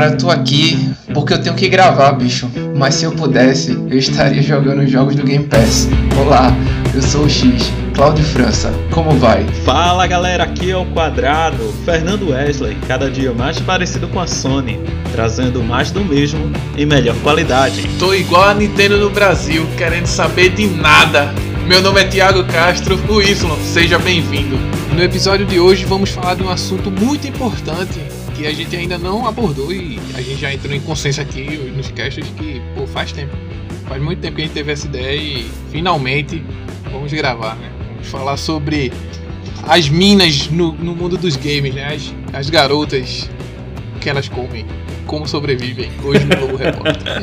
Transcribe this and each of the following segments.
Cara, tô aqui porque eu tenho que gravar, bicho. Mas se eu pudesse, eu estaria jogando jogos do Game Pass. Olá, eu sou o X, Cláudio França. Como vai? Fala galera, aqui é o Quadrado, Fernando Wesley, cada dia mais parecido com a Sony, trazendo mais do mesmo em melhor qualidade. Tô igual a Nintendo no Brasil, querendo saber de nada. Meu nome é Thiago Castro, o Y, seja bem-vindo. No episódio de hoje vamos falar de um assunto muito importante que a gente ainda não abordou e a gente já entrou em consenso aqui nos casts que pô, faz tempo. Faz muito tempo que a gente teve essa ideia e finalmente vamos gravar, né? Vamos falar sobre as minas no, no mundo dos games, né? As, as garotas que elas comem, como sobrevivem hoje no Globo Repórter.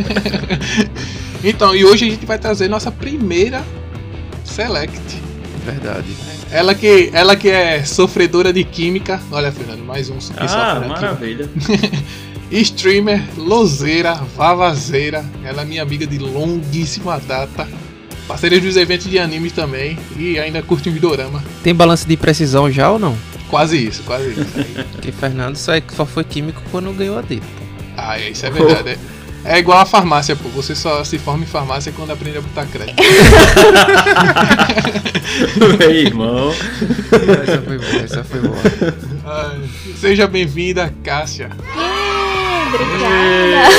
então, e hoje a gente vai trazer nossa primeira Select. Verdade. Ela que, ela que é sofredora de química. Olha, Fernando, mais um que Ah, maravilha. Streamer, lozeira, vavazeira. Ela é minha amiga de longuíssima data. Parceira dos eventos de anime também. E ainda curte um dorama. Tem balanço de precisão já ou não? Quase isso, quase isso. Porque Fernando só, é, só foi químico quando ganhou a dele. Ah, isso é verdade. É, é igual a farmácia, pô. Você só se forma em farmácia quando aprende a botar crédito. Meu irmão. Essa foi boa, essa foi boa. Ai, seja bem-vinda, Cássia. Obrigada.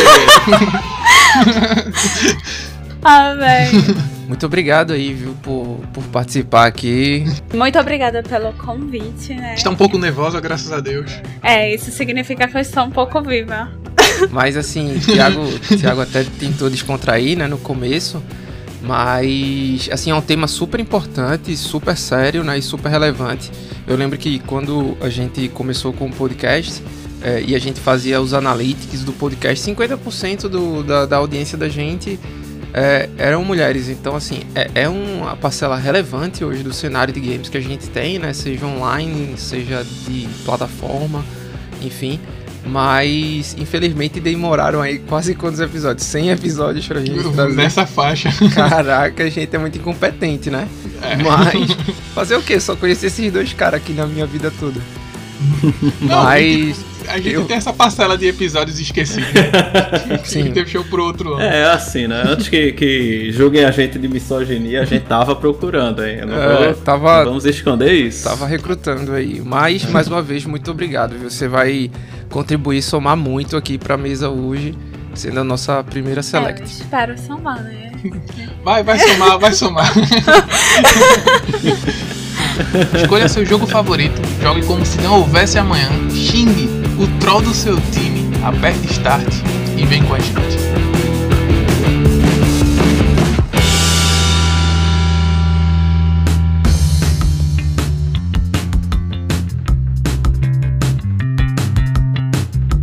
ah, velho. Muito obrigado aí, viu, por, por participar aqui. Muito obrigada pelo convite, né? Está um pouco nervosa, graças a Deus. É, isso significa que eu estou um pouco viva. Mas assim, Thiago, Thiago até tentou descontrair, né, no começo. Mas, assim, é um tema super importante, super sério, né, e super relevante. Eu lembro que quando a gente começou com o podcast é, e a gente fazia os analytics do podcast, 50% do, da, da audiência da gente é, eram mulheres. Então, assim, é, é, uma parcela relevante hoje do cenário de games que a gente tem, né? Seja online, seja de plataforma, enfim. Mas, infelizmente, demoraram aí quase quantos episódios? 100 episódios pra gente trazer. Nessa faixa. Caraca, a gente é muito incompetente, né? É. Mas, fazer o quê? Só conheci esses dois caras aqui na minha vida toda. Não, Mas a gente eu... tem essa parcela de episódios esquecidos. Sim. Que show pro outro ano. É, assim, né? Antes que, que julguem a gente de misoginia, a gente tava procurando aí. Não, é, vou, tava, vamos esconder isso. Tava recrutando aí. Mas, mais uma vez, muito obrigado. Viu? Você vai contribuir, somar muito aqui pra mesa hoje, sendo a nossa primeira select. É, eu espero somar, né? Vai, vai somar, vai somar. Escolha seu jogo favorito, jogue como se não houvesse amanhã, xingue o troll do seu time, aperte start e vem com a gente.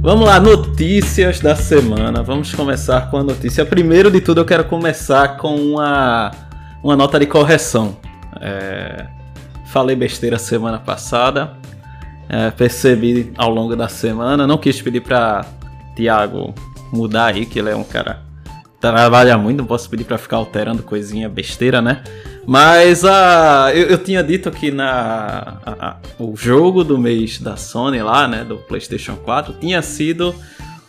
Vamos lá, notícias da semana. Vamos começar com a notícia. Primeiro de tudo, eu quero começar com uma, uma nota de correção. É, falei besteira semana passada é, percebi ao longo da semana. Não quis pedir para Tiago mudar aí, que ele é um cara trabalha muito, não posso pedir para ficar alterando coisinha besteira, né? Mas a, eu, eu tinha dito que na a, a, o jogo do mês da Sony lá, né, do PlayStation 4, tinha sido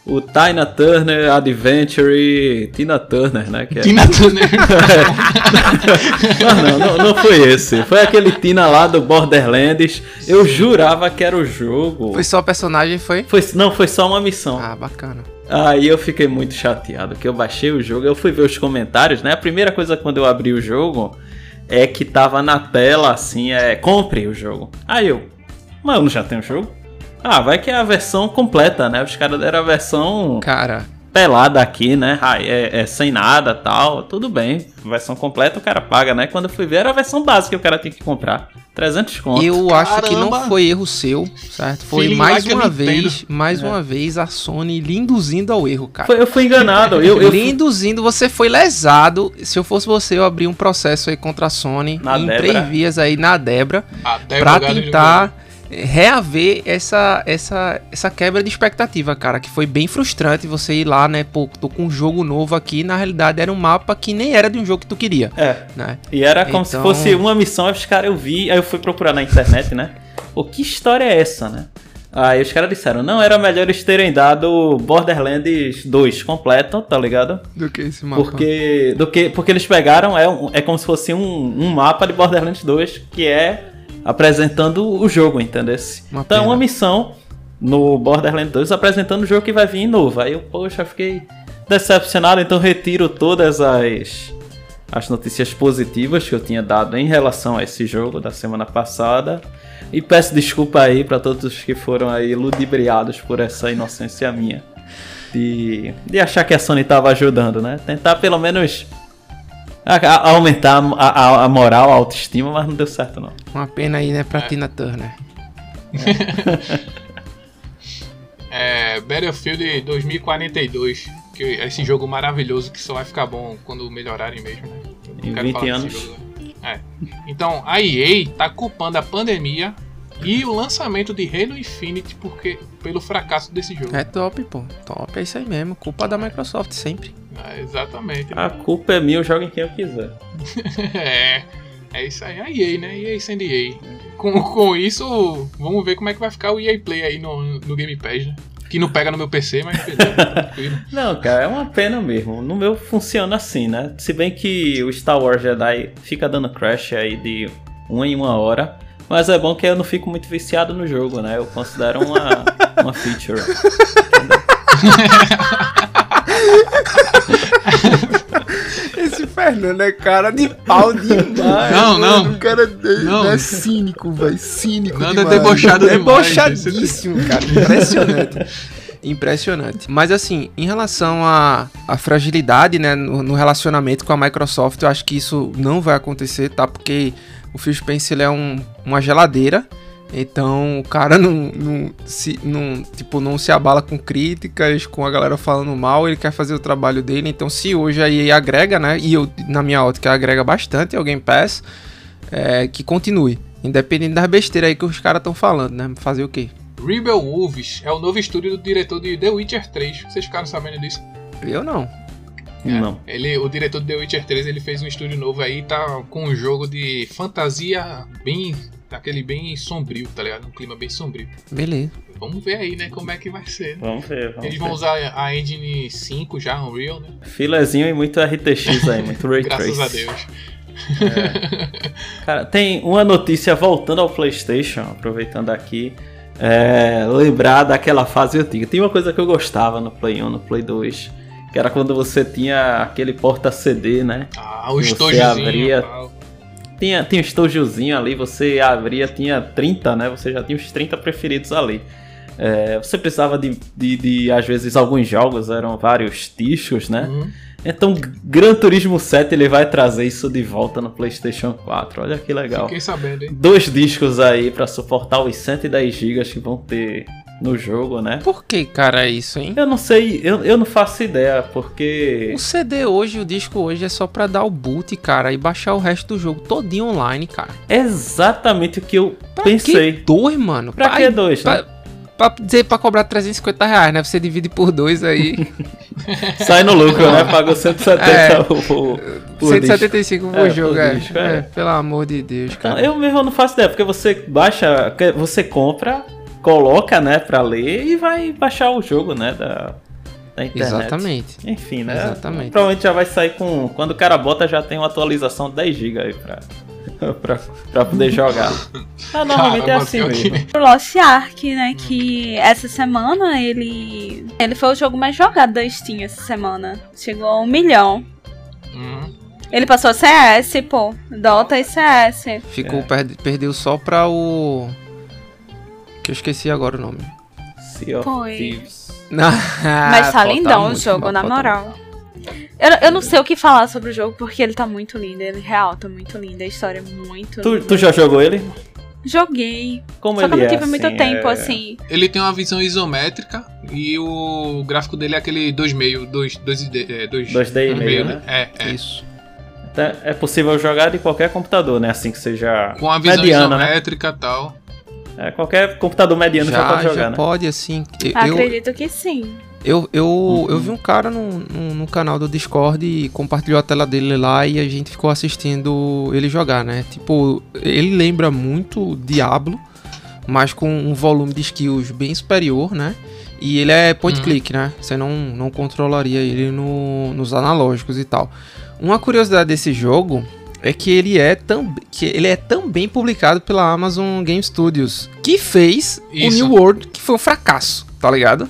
o Tina Turner Adventure Tina Turner, né? Que é... Tina Turner. não, não, não, foi esse. Foi aquele Tina lá do Borderlands. Eu jurava que era o jogo. Foi só personagem, foi? foi? Não, foi só uma missão. Ah, bacana. Aí eu fiquei muito chateado, que eu baixei o jogo, eu fui ver os comentários, né? A primeira coisa quando eu abri o jogo é que tava na tela assim, é compre o jogo. Aí eu, mas eu não já tenho o jogo? Ah, vai que é a versão completa, né? Os caras deram a versão. Cara. Pelada aqui, né? Ah, é, é, sem nada tal. Tudo bem. Versão completa o cara paga, né? Quando eu fui ver era a versão básica que o cara tem que comprar. 300 conto. Eu Caramba. acho que não foi erro seu, certo? Foi Feeling mais uma vez, mais é. uma vez a Sony lhe induzindo ao erro, cara. Foi, eu fui enganado. eu, eu lhe induzindo, você foi lesado. Se eu fosse você, eu abri um processo aí contra a Sony na em Debra. três vias aí na Debra, Debra pra tentar reaver essa, essa, essa quebra de expectativa, cara, que foi bem frustrante você ir lá, né, pô, tô com um jogo novo aqui, na realidade era um mapa que nem era de um jogo que tu queria. É. Né? E era como então... se fosse uma missão, os caras eu vi, aí eu fui procurar na internet, né? Pô, que história é essa, né? Aí os caras disseram, não, era melhor eles terem dado Borderlands 2 completo, tá ligado? Do que esse mapa? Porque, do que, porque eles pegaram, é, é como se fosse um, um mapa de Borderlands 2 que é apresentando o jogo, entendeu? Uma então é uma missão no Borderlands 2 apresentando o jogo que vai vir novo. Aí eu, poxa, fiquei decepcionado, então retiro todas as, as notícias positivas que eu tinha dado em relação a esse jogo da semana passada. E peço desculpa aí pra todos os que foram aí ludibriados por essa inocência minha. De, de achar que a Sony tava ajudando, né? Tentar pelo menos a- a- aumentar a, a- a moral, a autoestima, mas não deu certo não. Uma pena aí, né, pra Tina Turner. É, Battlefield 2042, que é esse jogo maravilhoso que só vai ficar bom quando melhorarem mesmo, né? Em quero 20 falar desse anos. né? É. Então, a EA tá culpando a pandemia e o lançamento de Halo Infinite porque, pelo fracasso desse jogo. É top, pô. Top, é isso aí mesmo. Culpa da Microsoft sempre. É, exatamente. A culpa é minha, eu jogo em quem eu quiser. É, é isso aí, a EA, né? EA sendo EA. Com, com isso, vamos ver como é que vai ficar o EA Play aí no, no Game Pass, né? Que não pega no meu PC, mas tranquilo. Não, cara, é uma pena mesmo. No meu funciona assim, né? Se bem que o Star Wars Jedi fica dando crash aí de uma em uma hora. Mas é bom que eu não fico muito viciado no jogo, né? Eu considero uma, uma feature. Esse Fernando é cara de pau demais. Não, não. mano. O cara é, Não. é cínico, velho. Cínico Nanda é demais. debochado demais. Debochadíssimo, cara. Impressionante. Impressionante. Mas assim, em relação à à fragilidade, né, no, no relacionamento com a Microsoft, eu acho que isso não vai acontecer, tá? Porque o Phil Spencer é um, uma geladeira. Então o cara não, não, se, não, tipo, não se abala com críticas, com a galera falando mal, ele quer fazer o trabalho dele. Então se hoje a EA agrega, né? E eu, na minha ótica, agrega bastante ao Game Pass, é, que continue. Independente das besteiras aí que os caras estão falando, né? Fazer o quê? Rebel Wolves é o novo estúdio do diretor de The Witcher 3. Vocês ficaram sabendo disso? Eu não. Não. Ele, o diretor de The Witcher 3 ele fez um estúdio novo aí, tá com um jogo de fantasia bem. Aquele bem sombrio, tá ligado? Um clima bem sombrio. Beleza. Vamos ver aí, né, como é que vai ser. Vamos ver. Vamos Eles ver. vão usar a engine 5 já, Unreal, né? Filezinho e muito RTX aí, muito Ray Graças Trace. a Deus. Cara, tem uma notícia voltando ao PlayStation, aproveitando aqui. É, lembrar daquela fase antiga. Tem uma coisa que eu gostava no Play 1, no Play 2, que era quando você tinha aquele porta-CD, né? Ah, o Você estojozinho. abria- tal. Tinha, tinha um estojozinho ali, você abria, tinha 30, né? Você já tinha os 30 preferidos ali. É, você precisava de, de, de, às vezes, alguns jogos, eram vários tichos, né? Uhum. Então, Gran Turismo 7 ele vai trazer isso de volta no PlayStation 4. Olha que legal. Fiquei sabendo, hein? Dois discos aí pra suportar os 110 GB que vão ter no jogo, né? Por que, cara, é isso, hein? Eu não sei, eu, eu não faço ideia, porque. O CD hoje, o disco hoje é só pra dar o boot, cara, e baixar o resto do jogo todinho online, cara. É exatamente o que eu Pra pensei. que dois, mano? Pra que dois, né? Pra, pra dizer pra cobrar 350 reais, né? Você divide por dois aí. Sai no lucro, né? Pagou 170 É. por disco. 175 por É, jogo, é. disco, é. é. Pelo amor de Deus, cara. eu mesmo não faço ideia, porque você baixa, você compra, coloca, né, pra ler e vai baixar o jogo, né, da, da internet. Exatamente. Enfim, né? Exatamente. Provavelmente já vai sair com. Quando o cara bota, já tem uma atualização 10 GB aí pra, pra, pra poder jogar. Ah, normalmente é assim mesmo. O Lost Ark, né? Que essa semana ele. Ele foi o jogo mais jogado da Steam essa semana. Chegou a um milhão. Uhum. Ele passou CS, pô. Dota e CS. Ficou, É. perde- perdeu só pra o. Que eu esqueci agora o nome. Sea of Foi. Thieves. Mas tá lindão o jogo, na moral. Eu, eu não sei o que falar sobre o jogo porque ele tá muito lindo. Ele real tá muito lindo. A história é muito Tu, linda. tu já jogou ele? Joguei. Como Só que ele eu não é, tive muito assim, tempo é- assim. Ele tem uma visão isométrica e o gráfico dele é aquele 2,5, 2 2 é, 2 2D e meio, né? É, é. Isso. Então, É possível jogar de qualquer computador, né? Assim que seja Com a visão mediano, né? isométrica e tal. É, qualquer computador mediano já, Já, pode já jogar, né? pode, assim. Eu, eu, Acredito que sim. eu, eu, Uhum. eu vi um cara no, no, no canal do Discord e compartilhou a tela dele lá e a gente ficou assistindo ele jogar, né? Tipo, ele lembra muito Diablo, mas com um volume de skills bem superior, né? E ele é point Uhum. click, né? Você não, não controlaria ele no- nos analógicos e tal. Uma curiosidade desse jogo é que ele é, tam, que ele é também publicado pela Amazon Game Studios, que fez Isso. o New World, que foi um fracasso, tá ligado?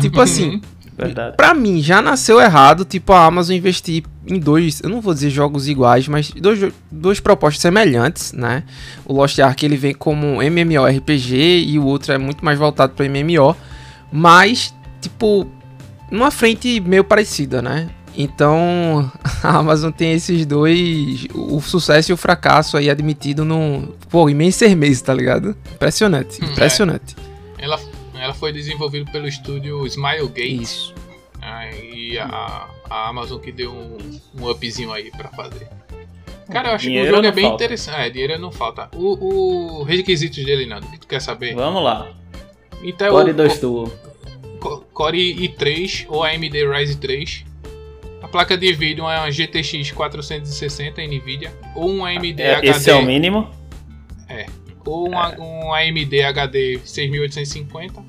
tipo assim, Verdade. Pra mim, já nasceu errado, tipo, a Amazon investir em dois, eu não vou dizer jogos iguais, mas dois, duas propostas semelhantes, né? O Lost Ark, ele vem como um MMORPG e o outro é muito mais voltado para MMO, mas, tipo, numa frente meio parecida, né? Então, a Amazon tem esses dois, o sucesso e o fracasso aí admitido no, pô, em menos seis meses, tá ligado? Impressionante, Hum, é. impressionante. Ela, ela foi desenvolvida pelo estúdio Smilegate. Isso. Ah, e a, a Amazon que deu um, um upzinho aí pra fazer. Cara, eu acho Dinheiro que o jogo é bem falta. interessante. É, dinheiro não falta. O, o requisitos dele, Nando, que tu quer saber? Vamos lá. Então, Core o 2 Duo. Co- Core i3 ou AMD Ryzen 3. A placa de vídeo é uma GTX 460 NVIDA ou um AMD É, HD esse é o mínimo. ou um, a- um AMD HD 6850,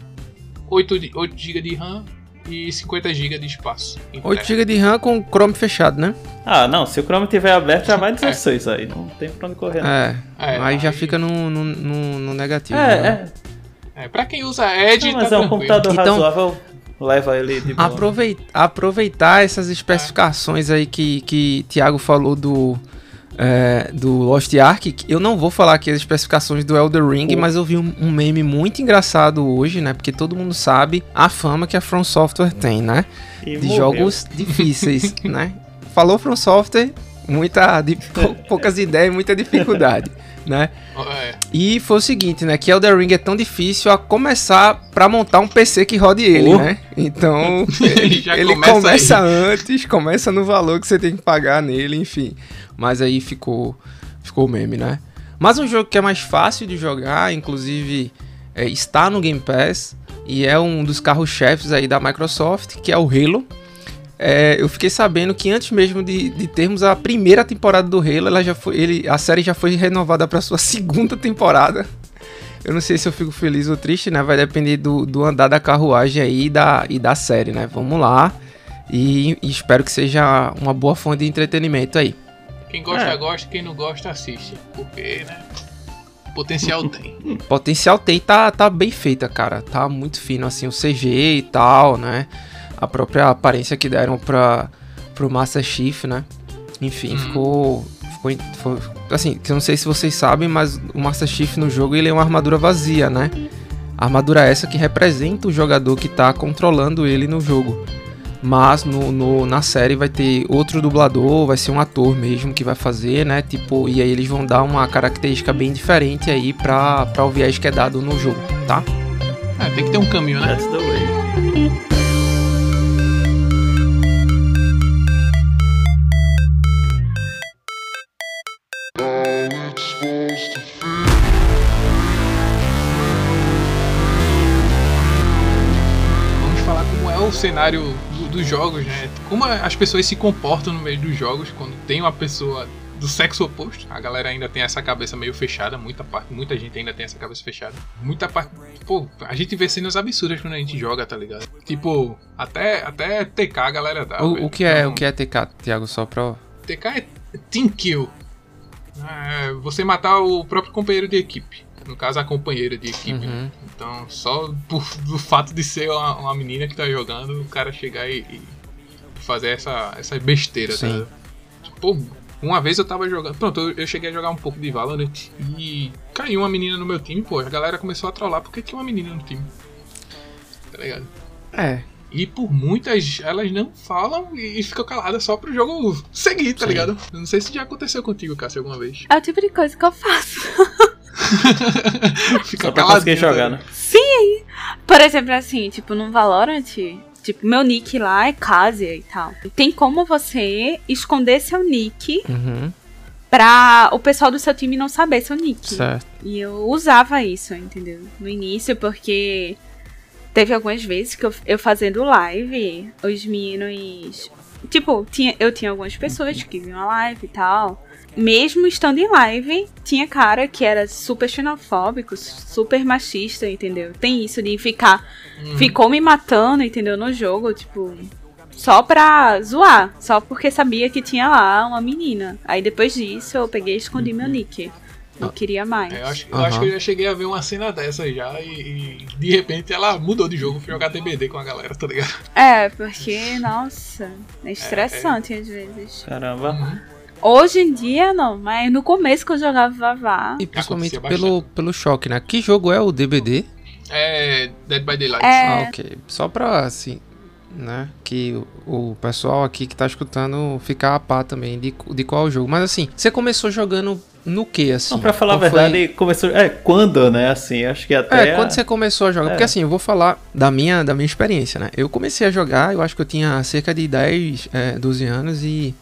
8, de- 8 GB de RAM e 50 GB de espaço. interno. 8 GB de RAM com Chrome fechado, né? Ah, não. Se o Chrome tiver aberto, já vai 16 aí. Não tem pra onde correr. não. É, É, aí já aí- fica no, no, no- no negativo. né? É, é. É, pra quem usa Edge, Não, mas tá é um tranquilo. computador Então- razoável. Leva ele de boa. Aproveit- aproveitar essas especificações aí que, que Thiago falou do, é, do Lost Ark. Eu não vou falar aqui as especificações do Elder Ring, mas eu vi um, um meme muito engraçado hoje, né? Porque todo mundo sabe a fama que a From Software tem, né? E De morreu. jogos difíceis, né? Falou From Software, muita, de, pou- poucas ideias, muita dificuldade, né? É, E foi o seguinte, né? Que Elder Ring é tão difícil a começar pra montar um PC que rode ele, Oh. né? Então, ele, Já ele começa começa, antes, começa no valor que você tem que pagar nele, enfim. Mas aí ficou, ficou o meme, né? Mas um jogo que é mais fácil de jogar, inclusive é, está no Game Pass e é um dos carros-chefes aí da Microsoft, que é o Halo. É, eu fiquei sabendo que antes mesmo de, de termos a primeira temporada do Halo, ela já foi, ele, a série já foi renovada para sua segunda temporada. Eu não sei se eu fico feliz ou triste, né? Vai depender do, do andar da carruagem aí e da, e da série, né? Vamos lá. E, e espero que seja uma boa fonte de entretenimento aí. quem gosta, É. gosta, quem não gosta, assiste. Porque, né? Potencial tem. Potencial tem, tá, tá bem feita, cara. Tá muito fino, assim, o CG e tal, né? A própria aparência que deram pra, pro Master Chief, né? Enfim, Uhum. ficou, ficou. Assim, que eu não sei se vocês sabem, mas o Master Chief no jogo ele é uma armadura vazia, né? Armadura essa que representa o jogador que tá controlando ele no jogo. Mas no, no- na série vai ter outro dublador, vai ser um ator mesmo que vai fazer, né? Tipo, e aí eles vão dar uma característica bem diferente aí pra, pra o viés que é dado no jogo, tá? É, tem que ter um caminho, né? That's the way. Cenário do- dos jogos, né? Como as pessoas se comportam no meio dos jogos quando tem uma pessoa do sexo oposto. A galera ainda tem essa cabeça meio fechada, muita parte, muita gente ainda tem essa cabeça fechada. Muita parte, pô, a gente vê cenas absurdas quando a gente joga, tá ligado? Tipo, até até TK a galera dá. O, o que é Então, o que é TK, Thiago, só pra. TK é team kill. É, você matar o próprio companheiro de equipe. No caso, a companheira de equipe. né? Uhum. Então, só por, do fato de ser uma, uma menina que tá jogando, o cara chegar e, e fazer essa, essa besteira, tá? Sim. ligado? Pô, uma vez eu tava jogando. Pronto, eu, eu cheguei a jogar um pouco de Valorant e caiu uma menina no meu time, pô. A galera começou a trollar porque tinha uma menina no time. Tá ligado? É. E por muitas, elas não falam e ficam caladas só pro jogo seguir, tá Sim. ligado? Eu não sei se já aconteceu contigo, Cássio, alguma vez. É o tipo de coisa que eu faço. Fica Só pra conseguir jogar, né? Sim! Por exemplo, assim, tipo, no Valorant, tipo, meu nick lá é Casia e tal. Tem como você esconder seu nick Uhum. pra o pessoal do seu time não saber seu nick. Certo. E eu usava isso, entendeu? No início, porque teve algumas vezes que eu, eu fazendo live, os meninos. Tipo, tinha, eu tinha algumas pessoas que viam a live e tal. Mesmo estando em live, tinha cara que era super xenofóbico, super machista, entendeu? Tem isso de ficar. Uhum. Ficou me matando, entendeu? No jogo, tipo. Só pra zoar. Só porque sabia que tinha lá uma menina. Aí depois disso eu peguei e escondi meu nick. Não queria mais. É, eu acho, eu acho que eu já cheguei a ver uma cena dessa já e, e de repente ela mudou de jogo, foi jogar DBD com a galera, tá ligado? É, porque, nossa, é estressante às vezes. Caramba. Hoje em dia não, mas no começo que eu jogava Vavá. E principalmente pelo, pelo choque, né? Que jogo é o DBD? É Dead by Daylight. É. Ah, ok. Só pra, assim, né? Que o, o pessoal aqui que tá escutando ficar a par também de, de qual é o jogo. Mas assim, você começou jogando no que, assim? Não, pra falar a Qual foi- verdade, começou. É, quando, né? Assim, acho que até. É, quando você começou a jogar, É. porque assim, eu vou falar da minha, da minha experiência, né? Eu comecei a jogar, eu acho que eu tinha cerca de 10, é, 12 anos e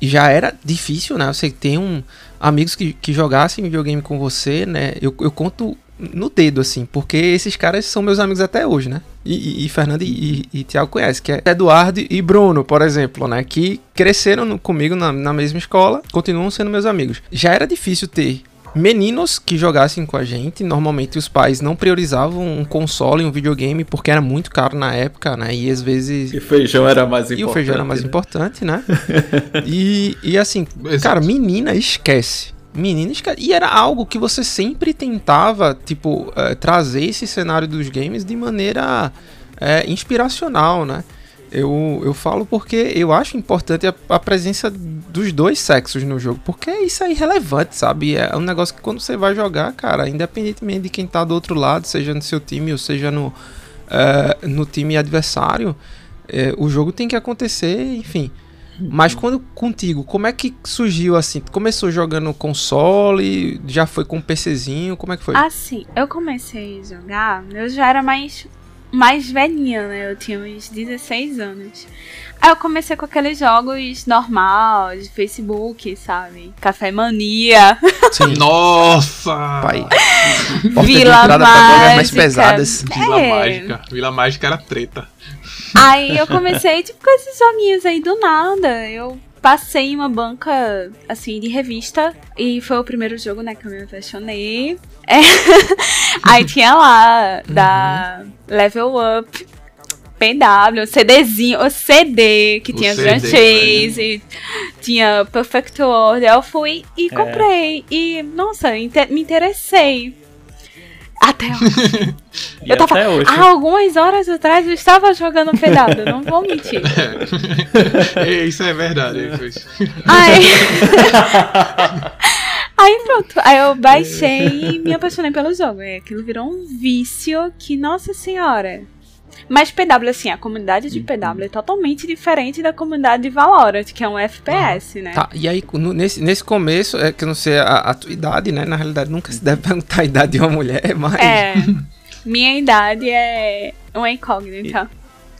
já era difícil, né? Você tem um, amigos que, que jogassem videogame com você, né? Eu, eu conto no dedo, assim, porque esses caras são meus amigos até hoje, né? E, e, e Fernando e, e, e Thiago conhecem, que é Eduardo e Bruno, por exemplo, né? Que cresceram no- comigo na, na mesma escola, continuam sendo meus amigos. Já era difícil ter meninos que jogassem com a gente. Normalmente os pais não priorizavam um console, um videogame, porque era muito caro na época, né? E às vezes. E o feijão era mais importante. E o feijão era mais né? importante, né? e, e assim, Exato. cara, menina, esquece. Menina, esquece. E era algo que você sempre tentava, tipo, eh, trazer esse cenário dos games de maneira eh, inspiracional, né? Eu, eu falo porque eu acho importante a, a presença dos dois sexos no jogo, porque isso é irrelevante, sabe? É um negócio que quando você vai jogar, cara, independentemente de quem tá do outro lado, seja no seu time ou seja no, eh, no time adversário, eh, o jogo tem que acontecer, enfim. Mas quando contigo, como é que surgiu assim? Começou jogando console, já foi com um PCzinho, como é que foi? Assim, eu comecei a jogar, eu já era mais, mais velhinha, né? Eu tinha uns 16 anos. Aí eu comecei com aqueles jogos normal, de Facebook, sabe? Café Mania, Sim, Nossa! pai. Vila drogas mais Mágica. pesadas. Vila É. Mágica. Vila Mágica era treta. Aí eu comecei, tipo, com esses joguinhos aí do nada. Eu passei em uma banca, assim, de revista. E foi o primeiro jogo, né, que eu me apaixonei. É. Aí tinha lá, da Level Up, PW, CDzinho, o CD, que O tinha CD, Grand Chase, tinha Perfect World. Eu fui e É. comprei. E, nossa, inte- me interessei. Até E Eu tava- até hoje. há algumas horas atrás eu estava jogando PW, não vou mentir. É, Isso é verdade. Aí... Aí pronto, aí eu baixei e me apaixonei pelo jogo. E aquilo virou um vício que, nossa senhora. Mas PW, assim, a comunidade de PW é totalmente diferente da comunidade de Valorant, que é um FPS, né? Tá, e aí no- nesse, nesse começo, é que eu não sei a, a tua idade, né? Na realidade, nunca se deve perguntar a idade de uma mulher, mas. É. Minha idade é uma incógnita.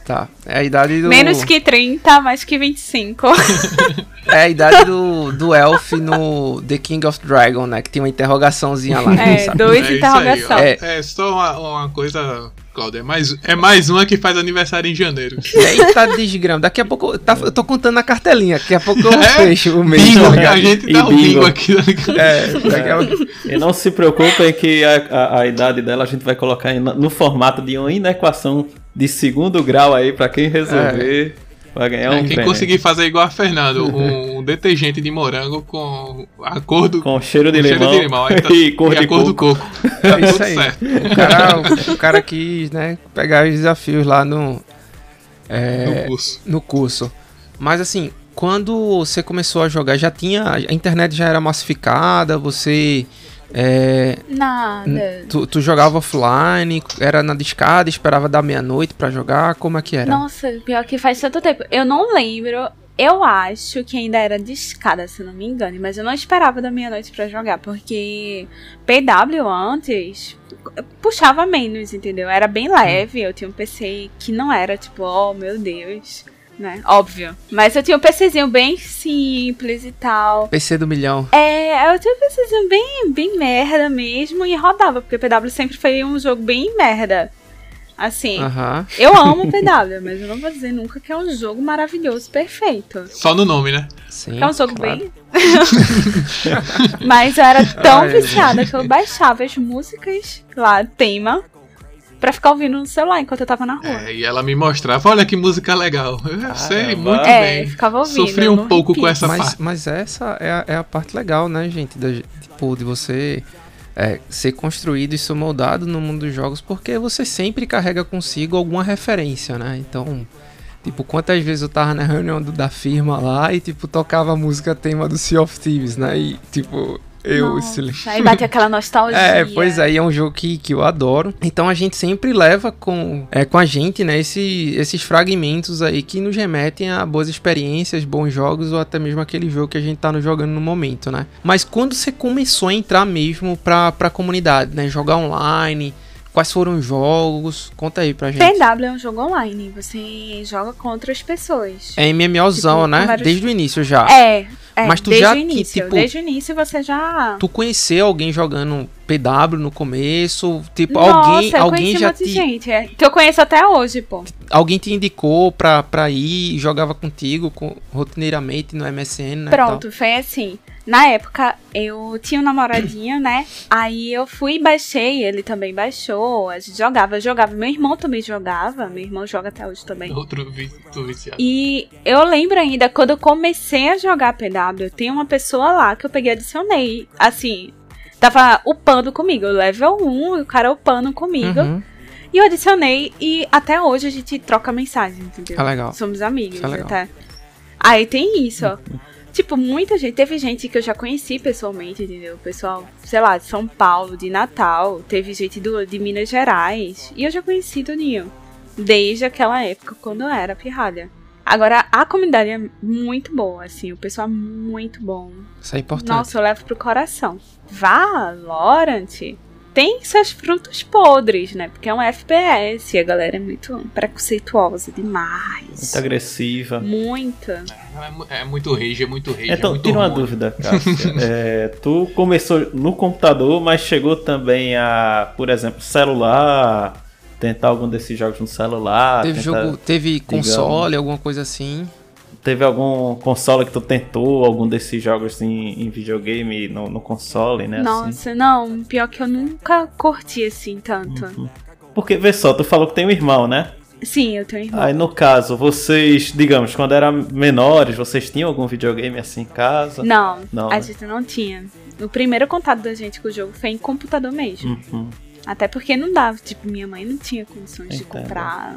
Tá. É a idade do. Menos que 30, mais que 25. É a idade do, do Elf no The King of Dragon, né? Que tem uma interrogaçãozinha lá. É, sabe? dois É ó. É. É só uma, uma coisa, Cláudio. É mais, é mais uma que faz aniversário em janeiro. Eita desgrama. Daqui a pouco. tá- eu tô contando na cartelinha. Daqui a pouco eu É? fecho o mês. Bingo, tá a gente E dá o bingo. bingo aqui. tá? É, a- E não se preocupem que a, a- a idade dela a gente vai colocar no formato de uma inequação de segundo grau aí pra quem resolver. Vai ganhar um É, quem prêmio. conseguir fazer igual a Fernando, um, detergente de morango com a cor do Com cheiro de com cheiro limão, de limão aí tá- e cor a de cor do coco. coco. É Tá isso tudo aí. certo. O cara, o, o cara quis, né, pegar os desafios lá no, é, No curso. no curso. Mas assim, quando você começou a jogar, já tinha. A internet já era massificada, você. É, Nada. tu, tu jogava offline, era na discada, esperava dar meia-noite pra jogar, como é que era? Nossa, pior que faz tanto tempo. Eu não lembro. Eu acho que ainda era de escada, se não me engano. Mas eu não esperava da meia-noite pra jogar. Porque PW antes puxava menos, entendeu? Era bem leve. Eu tinha um PC que não era tipo, oh meu Deus. Né? Óbvio. Mas eu tinha um PCzinho bem simples e tal. PC do milhão. É, eu tinha um PCzinho bem, bem merda mesmo e rodava, porque PW sempre foi um jogo bem merda. Assim, eu amo PW, mas eu não vou dizer nunca que é um jogo maravilhoso, perfeito. Só no nome, né? Sim. É um jogo claro. bem. Mas eu era tão Ai, viciada que eu baixava as músicas lá, tema, pra ficar ouvindo no celular enquanto eu tava na rua. É, e ela me mostrava, olha que música legal. Eu sei Caramba. muito É, bem. ficava ouvindo. Sofri no um pouco com repeat. essa mas, parte. mas essa é a, é a parte legal, né, gente? Da, tipo, de você é, ser construído e ser moldado no mundo dos jogos, porque você sempre carrega consigo alguma referência, né? Então, tipo, quantas vezes eu tava na reunião do- da firma lá e, tipo, tocava a música tema do Sea of Thieves, né? E, tipo, eu... Nossa, Aí bate aquela nostalgia. É, pois é, e é um jogo que, que eu adoro. Então a gente sempre leva com, é, com a gente, né, esse, esses fragmentos aí que nos remetem a boas experiências, bons jogos ou até mesmo aquele jogo que a gente tá no- jogando no momento, né? Mas quando você começou a entrar mesmo pra, pra comunidade, né, jogar online, quais foram os jogos? Conta aí pra gente. PW é um jogo online, você joga com outras pessoas. É MMOzão, Tipo, né? vários- Desde o início já. É, é, Mas tu desde já o início. tipo, desde o início você já. Tu conheceu alguém jogando PW no começo? Tipo, Nossa, alguém, eu alguém já um monte te, gente. é, que eu conheço até hoje, pô. alguém te indicou pra, pra ir, jogava contigo com, rotineiramente no MSN, né? Pronto, foi assim. Na época, eu tinha um namoradinho, né? Aí eu fui e baixei, ele também baixou, a gente jogava, eu jogava. Meu irmão também jogava, meu irmão joga até hoje também. Outro vi- tô viciado. E eu lembro ainda, quando eu comecei a jogar PW, tem uma pessoa lá que eu peguei e adicionei. Assim, tava upando comigo, level 1, e o cara upando comigo. Uhum. E eu adicionei e até hoje a gente troca mensagem, entendeu? Ah, legal. Somos amigos é legal. até. Aí tem isso, ó. Tipo, muita gente. Teve gente que eu já conheci pessoalmente, entendeu? Pessoal, sei lá, de São Paulo, de Natal. Teve gente do, de Minas Gerais. E eu já conheci Toninho. Desde aquela época, quando eu era pirralha. Agora, a comunidade é muito boa, assim. O pessoal é muito bom. Isso é importante. Nossa, eu levo pro coração. Valorant tem seus frutos podres, né? Porque é um FPS e a galera é muito preconceituosa demais. Muito agressiva. Muito. É, mu- é muito rage, é muito rage. é Então, muito tira uma ruim. dúvida, Cássia. É, tu começou no computador, mas chegou também a, por exemplo, celular, tentar algum desses jogos no celular. Teve tentar- jogo, teve console, alguma coisa assim. Teve algum console que tu tentou, algum desses jogos em, em videogame no, no console, né? assim? Nossa, não. Pior que eu nunca curti assim tanto. Uhum. Porque, vê só, tu falou que tem um irmão, né? Sim, eu tenho um irmão. Aí no caso, vocês, digamos, quando eram menores, vocês tinham algum videogame assim em casa? Não, Não, a né? gente não tinha. O primeiro contato da gente com o jogo foi em computador mesmo. Uhum. Até porque não dava. Tipo, minha mãe não tinha condições de Entendo. comprar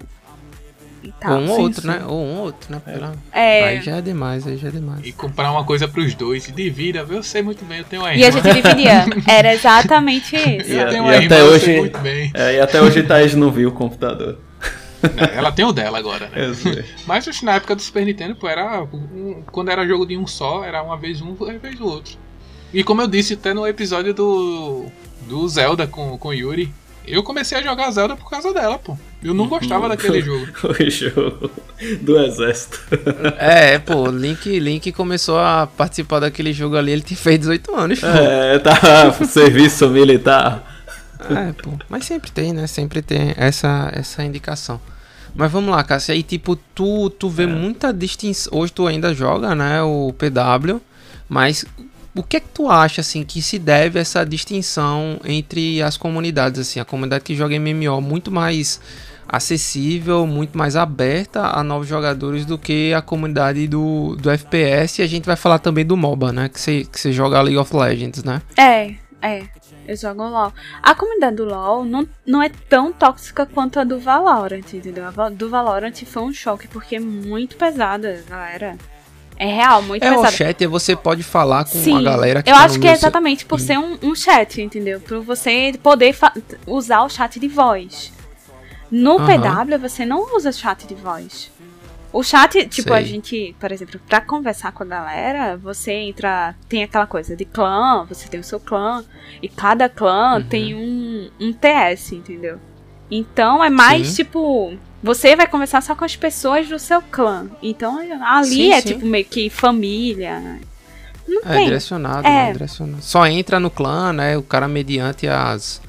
e tal. Ou um sim, outro, sim. né? Ou um outro, né? Pela- É. Aí já é demais, aí já é demais. E comprar uma coisa pros dois. Se divida, eu sei muito bem, eu tenho uma E a irmã. gente dividia. Era exatamente isso. E Eu a- tenho e uma irmã, até eu hoje- sei muito bem. É, e até hoje Thaís não viu o computador. Ela tem o dela agora, né? Eu sei. Mas acho que na época do Super Nintendo, pô, era. um- quando era jogo de um só, era uma vez um, uma vez o outro. E como eu disse até no episódio do. do Zelda com, com Yuri, eu comecei a jogar Zelda por causa dela, pô. Eu não gostava daquele jogo. O jogo do exército. É, pô, Link, Link começou a participar daquele jogo ali, ele te fez 18 anos, pô. É, tá, serviço militar. É, pô. Mas sempre tem, né? Sempre tem essa, essa indicação. Mas vamos lá, Cássia. Aí, tipo, tu, tu vê muita distinção. Hoje tu ainda joga, né? O PW. Mas o que é que tu acha, assim, que se deve a essa distinção entre as comunidades, assim? A comunidade que joga MMO muito mais acessível, muito mais aberta a novos jogadores do que a comunidade do, do FPS. E a gente vai falar também do MOBA, né? Que você que você joga League of Legends, né? É, é. Eu jogo LOL. A comunidade do LOL não, não é tão tóxica quanto a do Valorant, entendeu? A do Valorant foi um choque porque é muito pesada, galera. É real, muito É o pesada. chat, e você pode falar com Sim, a galera que eu tá acho que é exatamente por ser um, um chat, entendeu? Por você poder usar o chat de voz. No Aham. PW você não usa chat de voz. O chat, tipo, a Sei. gente, por exemplo, pra conversar com a galera, você entra. Tem aquela coisa de clã, você tem o seu clã, e cada clã Uhum. tem um, um TS, entendeu? Então é mais Sim. tipo. Você vai conversar só com as pessoas do seu clã. Então ali Sim, é sim. tipo meio que família. Não É tem. direcionado, É. né? Direcionado. Só entra no clã, né? O cara mediante as,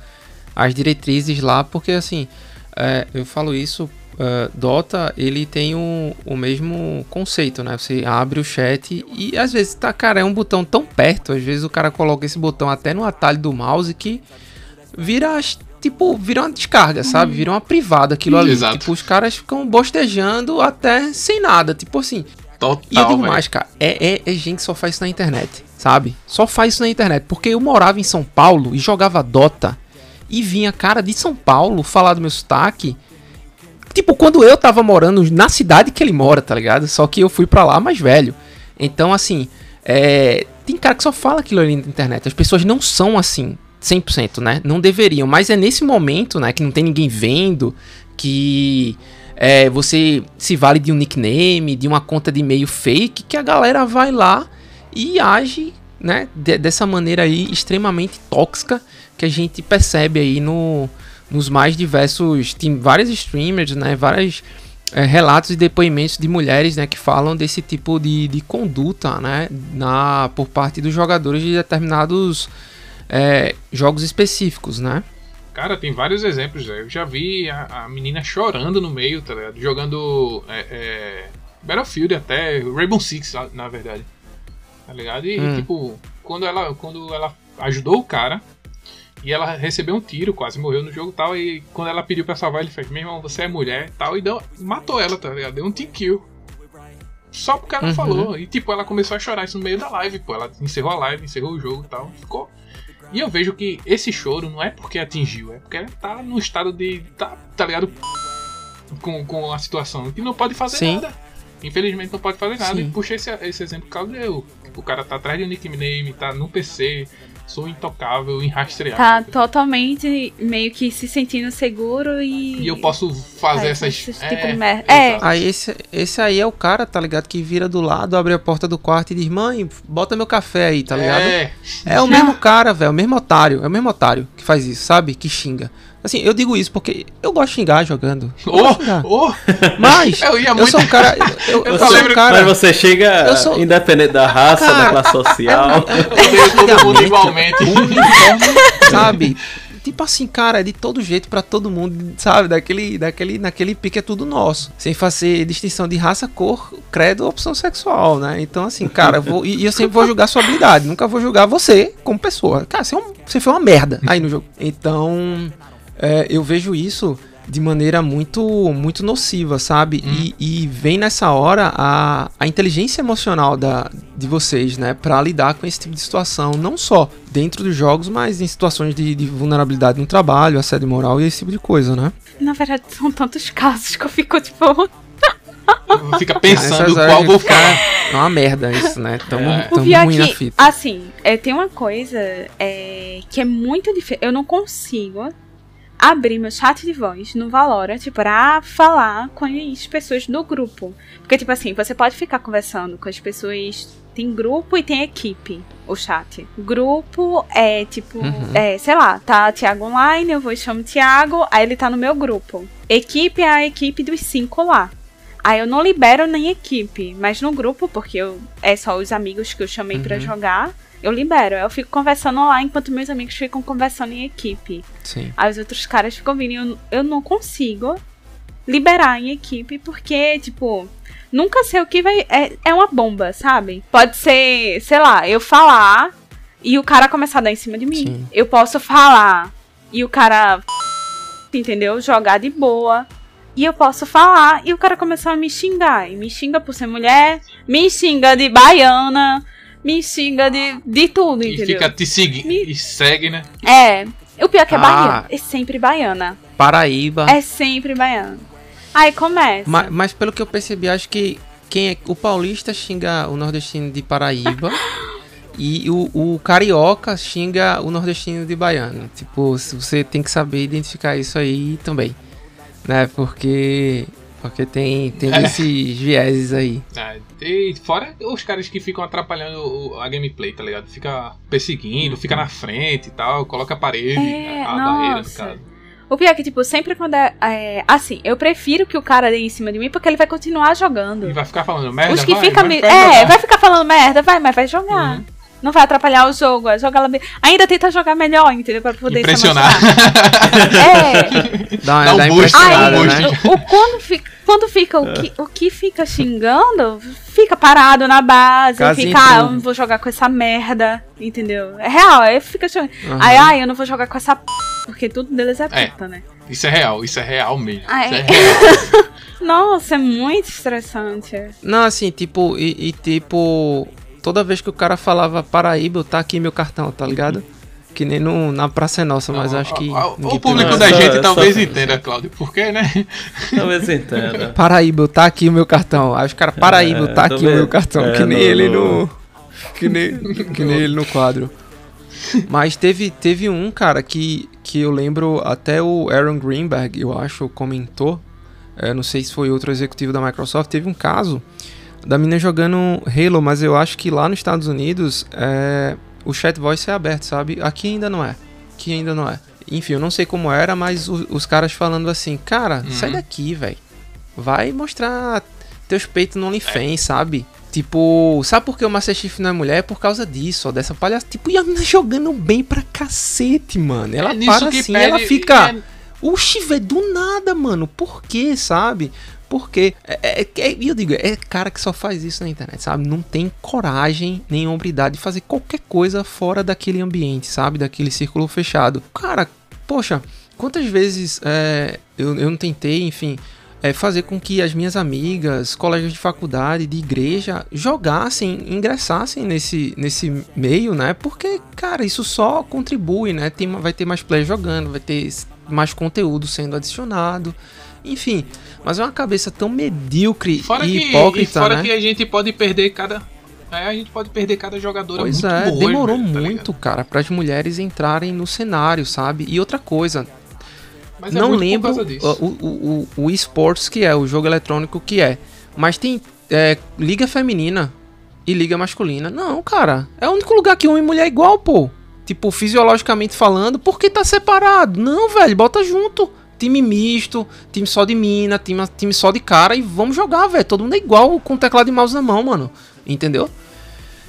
as diretrizes lá, porque assim, É, eu falo isso. Uh, Dota, ele tem o, o mesmo conceito, né? Você abre o chat e às vezes, tá, cara, é um botão tão perto. Às vezes o cara coloca esse botão até no atalho do mouse que vira, tipo, vira uma descarga, sabe? Vira uma privada aquilo ali. Exato. Tipo, os caras ficam bostejando até sem nada. Tipo assim, Total, e eu digo velho. mais, cara, é, é, é gente que só faz isso na internet, sabe? Só faz isso na internet. Porque eu morava em São Paulo e jogava Dota e vinha cara de São Paulo falar do meu sotaque. Tipo, quando eu tava morando na cidade que ele mora, tá ligado? Só que eu fui pra lá mais velho. Então, assim, é, tem cara que só fala aquilo ali na internet. As pessoas não são assim, 100%, né? Não deveriam. Mas é nesse momento, né, que não tem ninguém vendo, que é, você se vale de um nickname, de uma conta de e-mail fake, que a galera vai lá e age, né, de- dessa maneira aí extremamente tóxica que a gente percebe aí no, nos mais diversos, tem vários streamers, né, vários é, relatos e depoimentos de mulheres, né, que falam desse tipo de, de conduta, né, na, por parte dos jogadores de determinados é, jogos específicos, né. Cara, tem vários exemplos, velho. Eu já vi a, a menina chorando no meio, tá ligado? Jogando é, é, Battlefield até, Rainbow Six, na- verdade. Tá ligado? E, Hum. tipo, quando ela, quando ela ajudou o cara, e ela recebeu um tiro, quase morreu no jogo e tal, e quando ela pediu pra salvar, ele fez, meu irmão, você é mulher e tal, e deu, matou ela, tá ligado? Deu um team kill. Só porque ela Uhum. falou. E, tipo, ela começou a chorar isso no meio da live, pô. Ela encerrou a live, encerrou o jogo e tal. Ficou e eu vejo que esse choro não é porque atingiu, é porque ela tá num estado de. tá, tá ligado? Com, com a situação. Que não pode fazer Sim. nada. Infelizmente não pode fazer nada. Sim. E puxa esse, esse exemplo que deu. O cara tá atrás de um nickname, tá no PC, sou intocável, inrastreável. Tá totalmente meio que se sentindo seguro e. E eu posso fazer Faz essas. esse tipo de merda. É. Aí esse, esse aí é o cara, tá ligado? Que vira do lado, abre a porta do quarto e diz, mãe, bota meu café aí, tá ligado? É, É o mesmo cara, velho, o mesmo otário, é o mesmo otário que faz isso, sabe? Que xinga. Assim, eu digo isso porque eu gosto de xingar jogando. Eu de xingar. oh, oh, Mas Eu ia eu muito- sou um cara, eu, eu só sou lembro- um cara, Mas você chega Eu sou- independente da raça, da Cara, classe social. odeio todo mundo igualmente. sabe? Tipo assim, cara, é de todo jeito pra todo mundo, sabe? Daquele, daquele, naquele pique é tudo nosso. Sem fazer distinção de raça, cor, credo ou opção sexual, né? Então, assim, cara, eu vou, e, e eu sempre vou julgar sua habilidade. Nunca vou julgar você como pessoa. Cara, você, é um- você foi uma merda aí no jogo. Então, é, eu vejo isso de maneira muito muito nociva, sabe? E, e vem nessa hora a, a inteligência emocional da, de vocês, né? Pra lidar com esse tipo de situação, não só dentro dos jogos, mas em situações de, de vulnerabilidade no trabalho, assédio moral e esse tipo de coisa, né? Na verdade, são tantos casos que eu fico tipo. Fica pensando qual vou ficar-. É uma merda isso, né? Tamo, É. O tamo pior ruim na que, fita. assim, é, tem uma coisa é, que é muito difícil. Eu não consigo abrir meu chat de voz no Valorant pra falar com as pessoas do grupo. Porque, tipo assim, você pode ficar conversando com as pessoas. Tem grupo e tem equipe, o chat. Grupo é tipo, Uhum. é, sei lá, tá Thiago online, eu vou e chamo Thiago, aí ele tá no meu grupo. Equipe é a equipe dos cinco lá. Aí eu não libero nem equipe, mas no grupo, porque eu, é só os amigos que eu chamei pra Uhum. jogar, eu libero. Eu fico conversando lá enquanto meus amigos ficam conversando em equipe. Sim. Aí os outros caras ficam vindo eu, eu não consigo liberar em equipe, porque, tipo, nunca sei o que vai. É, é uma bomba, sabe? Pode ser, sei lá, eu falar e o cara começar a dar em cima de mim. Sim. Eu posso falar e o cara. Entendeu? Jogar de boa. E eu posso falar e o cara começar a me xingar. E me xinga por ser mulher, me xinga de baiana, me xinga de, de tudo, E entendeu? fica te seguindo. Me- E segue, né? É. O pior é que é Ah. baiana. É sempre baiana. Paraíba. É sempre baiana. Aí começa. Ma- Mas, pelo que eu percebi, acho que quem é o paulista xinga o nordestino de Paraíba e o, o carioca xinga o nordestino de baiano. Tipo, se você tem que saber identificar isso aí também, né? Porque porque tem tem É. esses vieses aí. Ah, e fora os caras que ficam atrapalhando a gameplay, tá ligado? Fica perseguindo, fica na frente e tal, coloca a parede, É, a, a barreira no nossa. caso. O pior é que, tipo, sempre quando é, é, Assim, eu prefiro que o cara dê em cima de mim porque ele vai continuar jogando. E vai ficar falando merda, Os que vai, ficam vai, me. vai é, jogar. vai ficar falando merda, vai, mas vai jogar. Uhum. Não vai atrapalhar o jogo. É joga ela bem. Ainda tenta jogar melhor, entendeu? Pra poder Impressionar. é. Dá Dá um boost, um né? O, o- quando fica, quando fica o, que, o que fica xingando, fica parado na base, Casinha fica, ah, eu não vou jogar com essa merda, entendeu? É real, aí fica chorando. Aham. Aí, ai, eu não vou jogar com essa p... porque tudo deles é É. puta, né? Isso é real, isso é real mesmo. Ah, Isso é é. real. Nossa, é muito estressante. Não, assim, tipo, e, e, tipo, toda vez que o cara falava Paraíba, tá aqui meu cartão, tá ligado? Que nem no, na Praça é Nossa, mas Não, acho que. o- público da Essa- gente essa- talvez entenda, Cláudio. Por quê, né? Talvez entenda. Paraíba, tá aqui o meu cartão. Aí os caras, Paraíba, É, tá aqui o meu cartão. É, que nem no- ele no- no. Que nem, que nem ele no quadro. Mas teve, teve um, cara, que, que eu lembro até o Aaron Greenberg, eu acho, comentou. é, não sei se foi outro executivo da Microsoft. Teve um caso da menina jogando Halo, mas eu acho que lá nos Estados Unidos é, o chat voice é aberto, sabe? Aqui ainda não é. Aqui ainda não é. Enfim, eu não sei como era, mas o- os caras falando assim, cara, Uhum. sai daqui, velho. Vai mostrar teus peitos no OnlyFans, sabe? Tipo, sabe por que o Master Chief não é mulher? É por causa disso, ó, dessa palhaça. Tipo, e a menina jogando bem pra cacete, mano. Ela É para assim, pede- ela fica. é- Oxi, velho, do nada, mano. Por quê, sabe? Por quê? É, é, é- e eu digo, é cara que só faz isso na internet, sabe? Não tem coragem nem hombridade de fazer qualquer coisa fora daquele ambiente, sabe? Daquele círculo fechado. Cara, poxa, quantas vezes é, eu, eu não tentei, enfim, é, fazer com que as minhas amigas, colegas de faculdade, de igreja, jogassem, ingressassem nesse, nesse meio, né? Porque, cara, isso só contribui, né? Tem, vai ter mais players jogando, vai ter mais conteúdo sendo adicionado. Enfim, mas é uma cabeça tão medíocre Fora e que, hipócrita, e fora né? que a gente pode perder cada. É, a gente pode perder cada jogadora Pois muito é, boa, demorou velho, tá muito, ligado? cara, para as mulheres entrarem no cenário, sabe? E outra coisa, Mas é não por lembro o, o, o, o esportes que é, o jogo eletrônico que é. Mas tem é, liga feminina e liga masculina. Não, cara. É o único lugar que homem e mulher é igual, pô. Tipo, fisiologicamente falando, por que tá separado? Não, velho, bota junto. Time misto, time só de mina, time, time só de cara e vamos jogar, velho. Todo mundo é igual com teclado e mouse na mão, mano. Entendeu?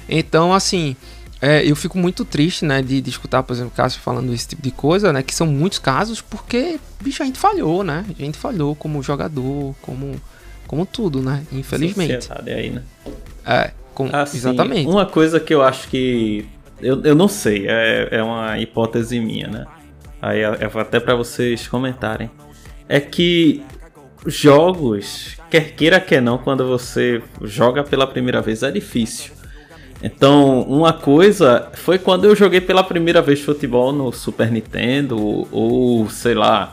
Então, assim, é, eu fico muito triste, né, de, de escutar, por exemplo, o Cássio falando esse tipo de coisa, né, que são muitos casos, porque, bicho, a gente falhou, né, a gente falhou como jogador, como, como tudo, né, infelizmente. Sociedade aí, né? É, com, Assim, exatamente. Uma coisa que eu acho que. Eu, eu não sei, é, é uma hipótese minha, né? Aí é até pra vocês comentarem. É que jogos, quer queira quer não, quando você joga pela primeira vez é difícil. Então, uma coisa foi quando eu joguei pela primeira vez futebol no Super Nintendo ou, sei lá,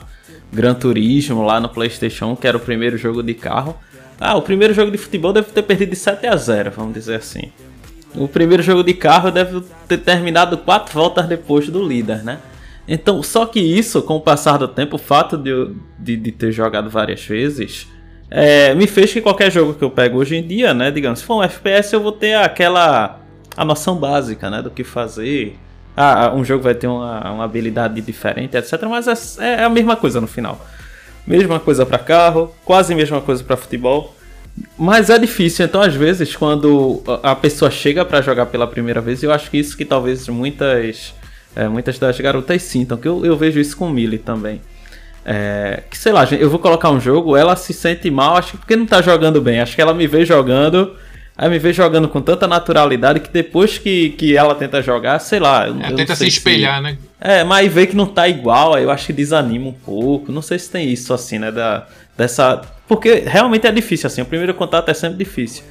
Gran Turismo lá no PlayStation, que era o primeiro jogo de carro. Ah, o primeiro jogo de futebol deve ter perdido de 7 a 0, vamos dizer assim. O primeiro jogo de carro deve ter terminado quatro voltas depois do líder, né? Então, só que isso, com o passar do tempo, o fato de, eu- de, de ter jogado várias vezes, é, me fez que qualquer jogo que eu pego hoje em dia, né? Digamos, se for um FPS, eu vou ter aquela a noção básica, né? Do que fazer. Ah, um jogo vai ter uma, uma habilidade diferente, etc. Mas é, é a mesma coisa no final. Mesma coisa para carro, quase mesma coisa para futebol. Mas é difícil, então às vezes quando a pessoa chega pra jogar pela primeira vez, eu acho que isso que talvez muitas é, muitas das garotas sintam, que eu, eu vejo isso com Millie também. É, que sei lá, eu vou colocar um jogo, ela se sente mal, acho que porque não tá jogando bem, acho que ela me vê jogando, aí me vê jogando com tanta naturalidade que depois que, que ela tenta jogar, sei lá. É, eu tenta se sei se- espelhar, né? é, mas vê que não tá igual, aí eu acho que desanima um pouco. Não sei se tem isso assim, né? Da, dessa. Porque realmente é difícil, assim. O primeiro contato é sempre difícil.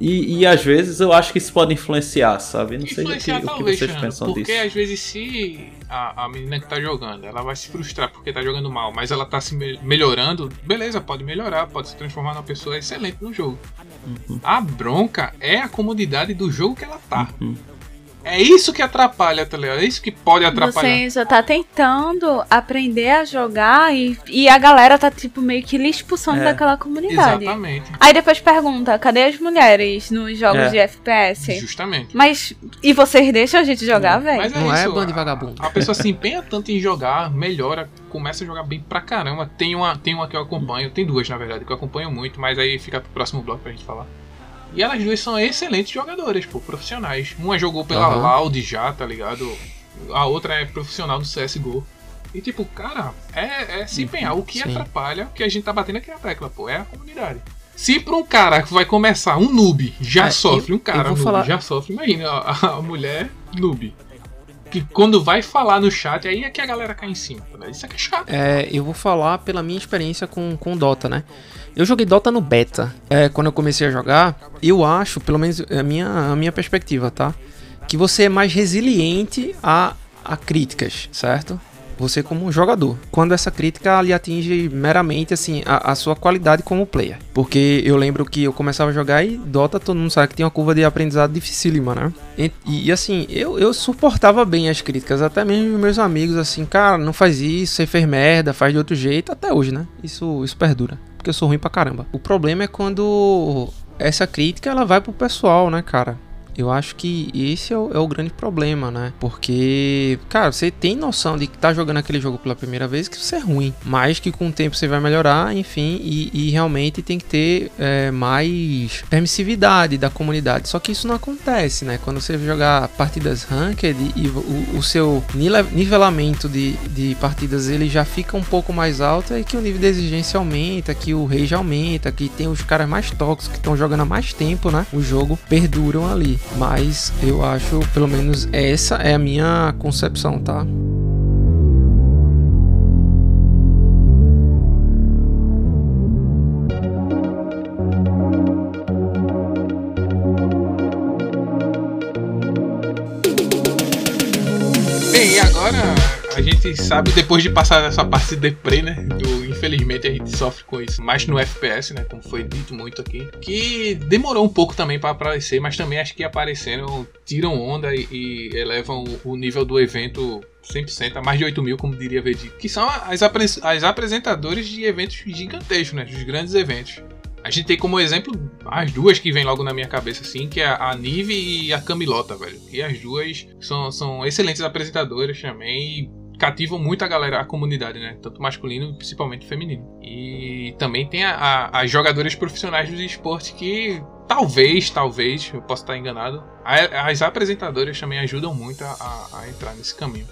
E, e às vezes eu acho que isso pode influenciar, sabe? Não sei o que, Influenciar o que talvez, vocês pensam porque disso. às vezes se a, a menina que tá jogando, ela vai se frustrar porque tá jogando mal, mas ela tá se me- melhorando, beleza, pode melhorar, pode se transformar numa pessoa excelente no jogo. Uhum. A bronca é a comodidade do jogo que ela tá. Uhum. É isso que atrapalha, tá ligado? É isso que pode atrapalhar. Você já tá tentando aprender a jogar e, e a galera tá, tipo, meio que lhe expulsando É. daquela comunidade. Exatamente. Aí depois pergunta, cadê as mulheres nos jogos É. de FPS? Justamente. Mas, e vocês deixam a gente jogar, velho? Mas é Não é isso, bando de a- vagabundo. A pessoa se empenha tanto em jogar, melhora, começa a jogar bem pra caramba. Tem uma, tem uma que eu acompanho, tem duas na verdade, que eu acompanho muito, mas aí fica pro próximo bloco pra gente falar. E elas duas são excelentes jogadoras, pô, profissionais. Uma jogou pela Aham. Loud já, tá ligado? A outra é profissional do CSGO. E tipo, cara, é, é se empenhar. O que Sim. atrapalha, o que a gente tá batendo aqui na tecla, pô, é a comunidade. Se pra um cara que vai começar, um noob, já É, sofre, eu- um cara noob falar- já sofre, imagina a, a mulher noob. Que quando vai falar no chat, aí é que a galera cai em cima. Né? Isso é que é chato. É, eu vou falar pela minha experiência com, com Dota, né? Eu joguei Dota no beta. É, quando eu comecei a jogar, eu acho, pelo menos a minha, a minha perspectiva, tá? Que você é mais resiliente a, a críticas, certo? Você como um jogador. Quando essa crítica lhe atinge meramente assim a, a sua qualidade como player. Porque eu lembro que eu começava a jogar e Dota todo mundo sabe que tem uma curva de aprendizado dificílima, né? E, e, assim, eu, eu suportava bem as críticas, até mesmo meus amigos assim, cara, não faz isso, você fez merda, faz de outro jeito, até hoje, né? Isso, isso perdura. Porque eu sou ruim pra caramba. O problema é quando essa crítica ela vai pro pessoal, né, cara? Eu acho que esse é o, é o grande problema, né? Porque, cara, você tem noção de que tá jogando aquele jogo pela primeira vez que você é ruim, mas que com o tempo você vai melhorar, enfim, e, e realmente tem que ter é, mais permissividade da comunidade. Só que isso não acontece, né? Quando você jogar partidas ranked e o, o seu nivelamento de, de partidas ele já fica um pouco mais alto, é que o nível de exigência aumenta, que o rage aumenta, que tem os caras mais tóxicos que estão jogando há mais tempo, né? O jogo perduram ali. Mas eu acho, pelo menos essa é a minha concepção, tá? Gente sabe, depois de passar essa parte de deprê, né? Do, infelizmente a gente sofre com isso, mais no FPS, né? Como foi dito muito aqui. Que demorou um pouco também pra aparecer, mas também acho que apareceram, tiram onda e, e elevam o, o nível do evento 100% a mais de 8 mil, como diria Vegeta. Que são as, apre as apresentadoras de eventos gigantescos, né? Dos grandes eventos. A gente tem como exemplo as duas que vem logo na minha cabeça, assim, que é a Nive e a Camilota, velho. E as duas são, são excelentes apresentadoras também cativam muito a galera, a comunidade, né? Tanto masculino e principalmente feminino. E também tem a- a- as jogadoras profissionais dos esportes que talvez, talvez, eu posso estar enganado, a- as apresentadoras também ajudam muito a, entrar nesse caminho.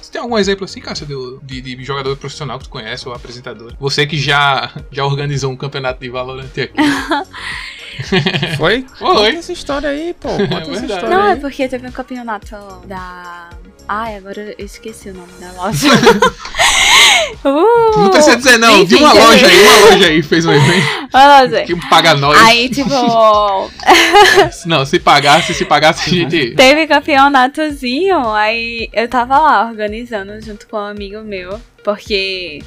Você tem algum exemplo assim, Cássio, de, de, de jogador profissional que tu conhece ou apresentador? Você que já, já organizou um campeonato de Valorant aqui. Foi? Foi. Conta essa história aí, pô. Conta essa verdade. história Não, é aí. porque teve um campeonato da. Ai, agora eu esqueci o nome da loja. uh, Não precisa dizer não, de enfim, uma loja aí, uma loja aí fez um evento Uma loja. que paga nós. Aí, tipo, Não, se pagasse, se pagasse a gente. teve campeonatozinho, aí eu tava lá organizando junto com um amigo meu, porque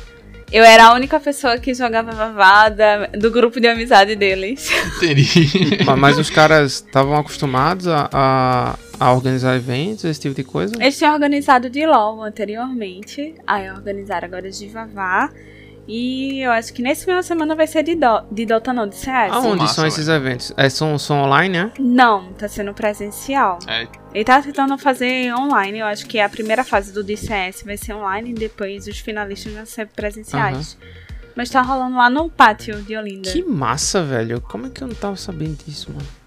eu era a única pessoa que jogava vavada do grupo de amizade deles. Ma- Mas os caras estavam acostumados a, a, a organizar eventos, esse tipo de coisa? Eles tinham organizado de LOL anteriormente, aí organizaram agora de Vavá. E eu acho que nesse final de semana vai ser de, do, de Dota não, de CS. Aonde massa, são esses eventos? É, são, são online, né? Não, tá sendo presencial. É, Ele tá tentando fazer online, eu acho que a primeira fase do DCS vai ser online e depois os finalistas vão ser presenciais. Mas tá rolando lá no pátio de Olinda. Que massa, velho. Como é que eu não tava sabendo disso, mano?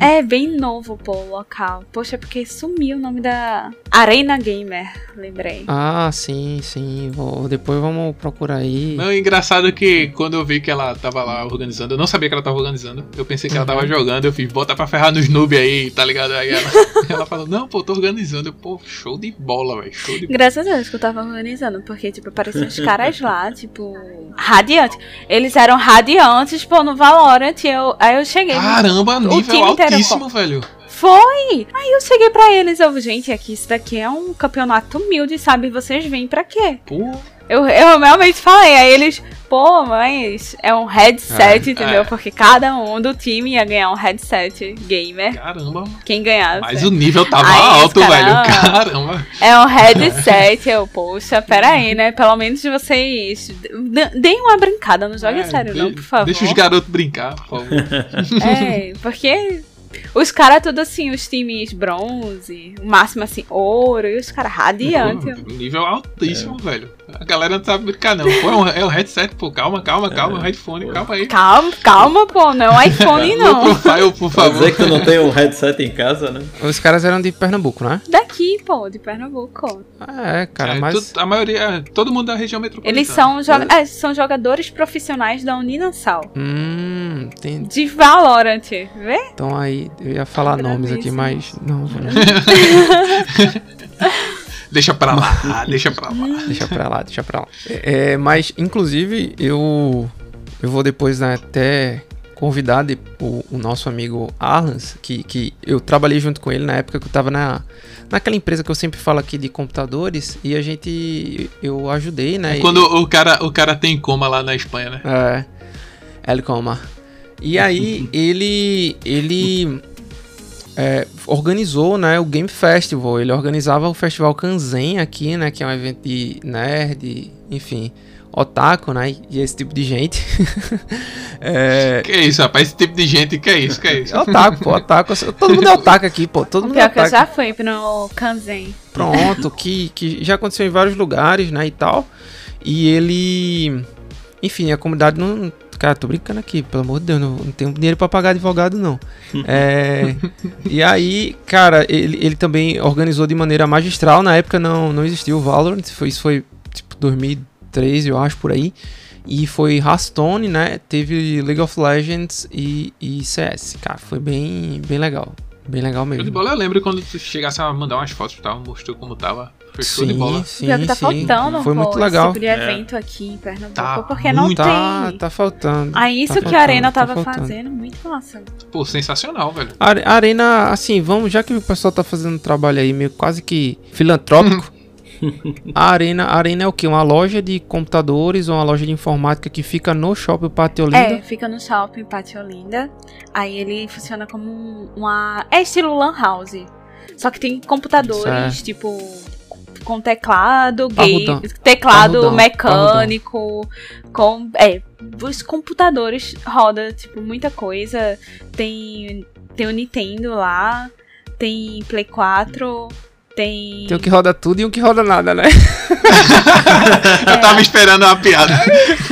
É bem novo, pô, o local. Poxa, porque sumiu o nome da Arena Gamer, lembrei. Ah, sim, sim. Vou, depois vamos procurar aí. Não, engraçado que quando eu vi que ela tava lá organizando, eu não sabia que ela tava organizando. Eu pensei que ela tava jogando, eu fiz, bota pra ferrar nos noob aí, tá ligado? Aí ela, ela falou, não, pô, tô organizando. Eu, pô, show de bola, velho. Show de bola. Graças a Deus que eu tava organizando, porque, tipo, apareciam os caras lá, tipo, radiantes. Eles eram radiantes, pô, no Valorant. Eu, aí eu cheguei. Caramba, O nível time inteiro, altíssimo, velho. Foi! Aí eu cheguei pra eles, eu, gente, aqui isso daqui é um campeonato humilde, sabe? Vocês vêm pra quê? Pô, Eu, eu realmente falei, aí eles, pô, mas é um headset, É, entendeu? é. Porque cada um do time ia ganhar um headset gamer. caramba. Quem ganhasse. Mas o nível tava Aí, alto, os velho. cara- Caramba. É um headset, eu, poxa, pera aí, né? Pelo menos vocês deem uma brincada, não jogue É, sério, de- não, por favor. Deixa os garotos brincar, por favor. É, porque Os caras tudo assim, os times bronze, o máximo assim, ouro, e os caras radiante. Nível altíssimo, velho. A galera não sabe brincar, não. Pô, é, um, é o headset, pô. Calma, calma, calma. É. o headphone, calma aí. Calma, calma, pô. Não é iPhone, não. No profile, por Quer favor. dizer que tu não tem um headset em casa, né? Os caras eram de Pernambuco, né? Daqui, pô, de Pernambuco. É, cara, É, mas. tu- a maioria, todo mundo da região metropolitana. Eles são, joga é, são jogadores profissionais da Uninasal. Hum, entendi. De Valorant, vê? Então aí, eu ia falar nomes aqui, mas. Não, não. Deixa pra lá, deixa pra lá. deixa pra lá, deixa pra lá. É, é, mas, inclusive, eu. Eu vou depois né, até convidar de- o, o nosso amigo Arlans, que, que eu trabalhei junto com ele na época que eu tava na, naquela empresa que eu sempre falo aqui de computadores, e a gente. Eu ajudei, né? Quando o cara, o cara tem coma lá na Espanha, né? É. El Coma. E aí ele ele é, organizou, né, o Game Festival. Ele organizava o Festival Kanzen aqui, né, que é um evento de nerd, enfim, otaku, né, e esse tipo de gente. é, Que isso, rapaz? Esse tipo de gente, que é isso, que é isso? é otaku, pô, otaku. Todo mundo é otaku aqui, pô. Todo O mundo é pior que eu otaku. já fui no Kanzen. Pronto, que, que já aconteceu em vários lugares, né, e tal. E ele... Enfim, a comunidade não... Cara, tô brincando aqui, pelo amor de Deus, não, não tenho dinheiro pra pagar advogado, não. É, e aí, cara, ele, ele também organizou de maneira magistral. Na época não, não existia o Valorant, foi, isso foi tipo 2003, eu acho, por aí. E foi Hearthstone, né? Teve League of Legends e, e CS. Cara, foi bem, bem legal. Bem legal Show de mesmo. bola, eu lembro quando tu chegasse a mandar umas fotos e tal, mostrou como tava. Foi show de Sim, bola. sim, pior que tá sim. faltando Foi pô, muito legal. esse tipo de evento aqui em Pernambuco, Tá porque não muito- Tá, tem. tá faltando. Aí isso tá que a faltando, Arena tá tava faltando. fazendo, muito massa. Pô, sensacional, velho. A a Arena, assim, vamos, já que o pessoal tá fazendo um trabalho aí meio quase que filantrópico. a Arena, a Arena é o quê? Uma loja de computadores ou uma loja de informática que fica no shopping Pátio Olinda? É, fica no shopping Pátio Olinda. Aí ele funciona como um- uma. É estilo Lan House. Só que tem computadores, Certo. tipo. Com teclado, Parrudão. game, teclado Parrudão, mecânico, com. É, os computadores roda, tipo, muita coisa. Tem. Tem o Nintendo lá, tem Play 4, tem. Tem um que roda tudo e um que roda nada, né? Eu tava esperando uma piada.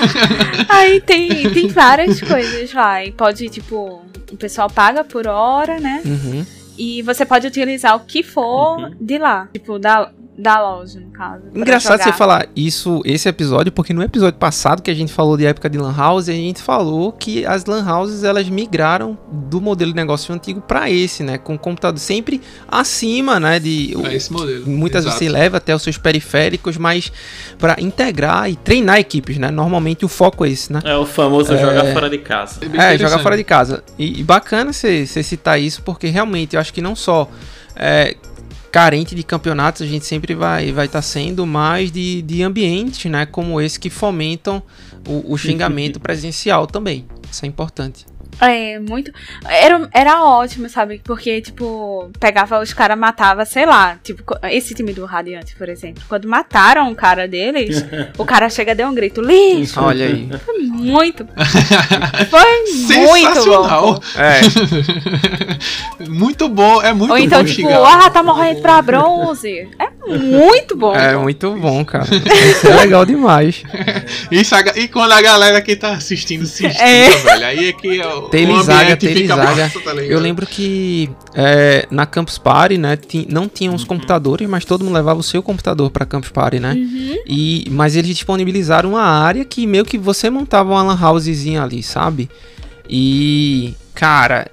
Aí tem, tem várias coisas lá. E pode, tipo, o pessoal paga por hora, né? Uhum. E você pode utilizar o que for de lá. Tipo, da, da loja, no caso. pra Engraçado jogar. você falar isso, esse episódio, porque no episódio passado que a gente falou de época de Lan House, a gente falou que as Lan Houses elas migraram do modelo de negócio antigo para esse, né? Com o computador sempre acima, né? De, É esse modelo. Muitas Exato. vezes você leva até os seus periféricos, mas para integrar e treinar equipes, né? Normalmente o foco é esse, né? É o famoso jogar fora de casa. É, interessante. jogar fora de casa. E, e bacana você você citar isso, porque realmente eu acho que não só é, carente de campeonatos a gente sempre vai vai estar sendo, mas de, de ambientes, né? Como esse que fomentam o, o xingamento presencial também. Isso é importante. É, muito. Era, era ótimo, sabe? Porque, tipo, pegava os caras, matava, sei lá. Tipo, esse time do Radiante, por exemplo. Quando mataram o cara deles, o cara chega e deu um grito: lixo! Olha aí. Foi muito. Foi muito Sensacional. bom. É, muito bom, é muito Ou então, bom tipo, xingar. ah, tá morrendo pra bronze. É muito bom. é muito bom, cara. Isso é legal demais. Isso, e quando a galera que tá assistindo se estica, É. velho, aí é que o, Telizaga, Telizaga. massa, tá? Eu lembro que é, na Campus Party, né, não tinham os computadores, mas todo mundo levava o seu computador pra Campus Party, né? Uhum. E, mas eles disponibilizaram uma área que meio que você montava uma lan housezinha ali, sabe? E, cara,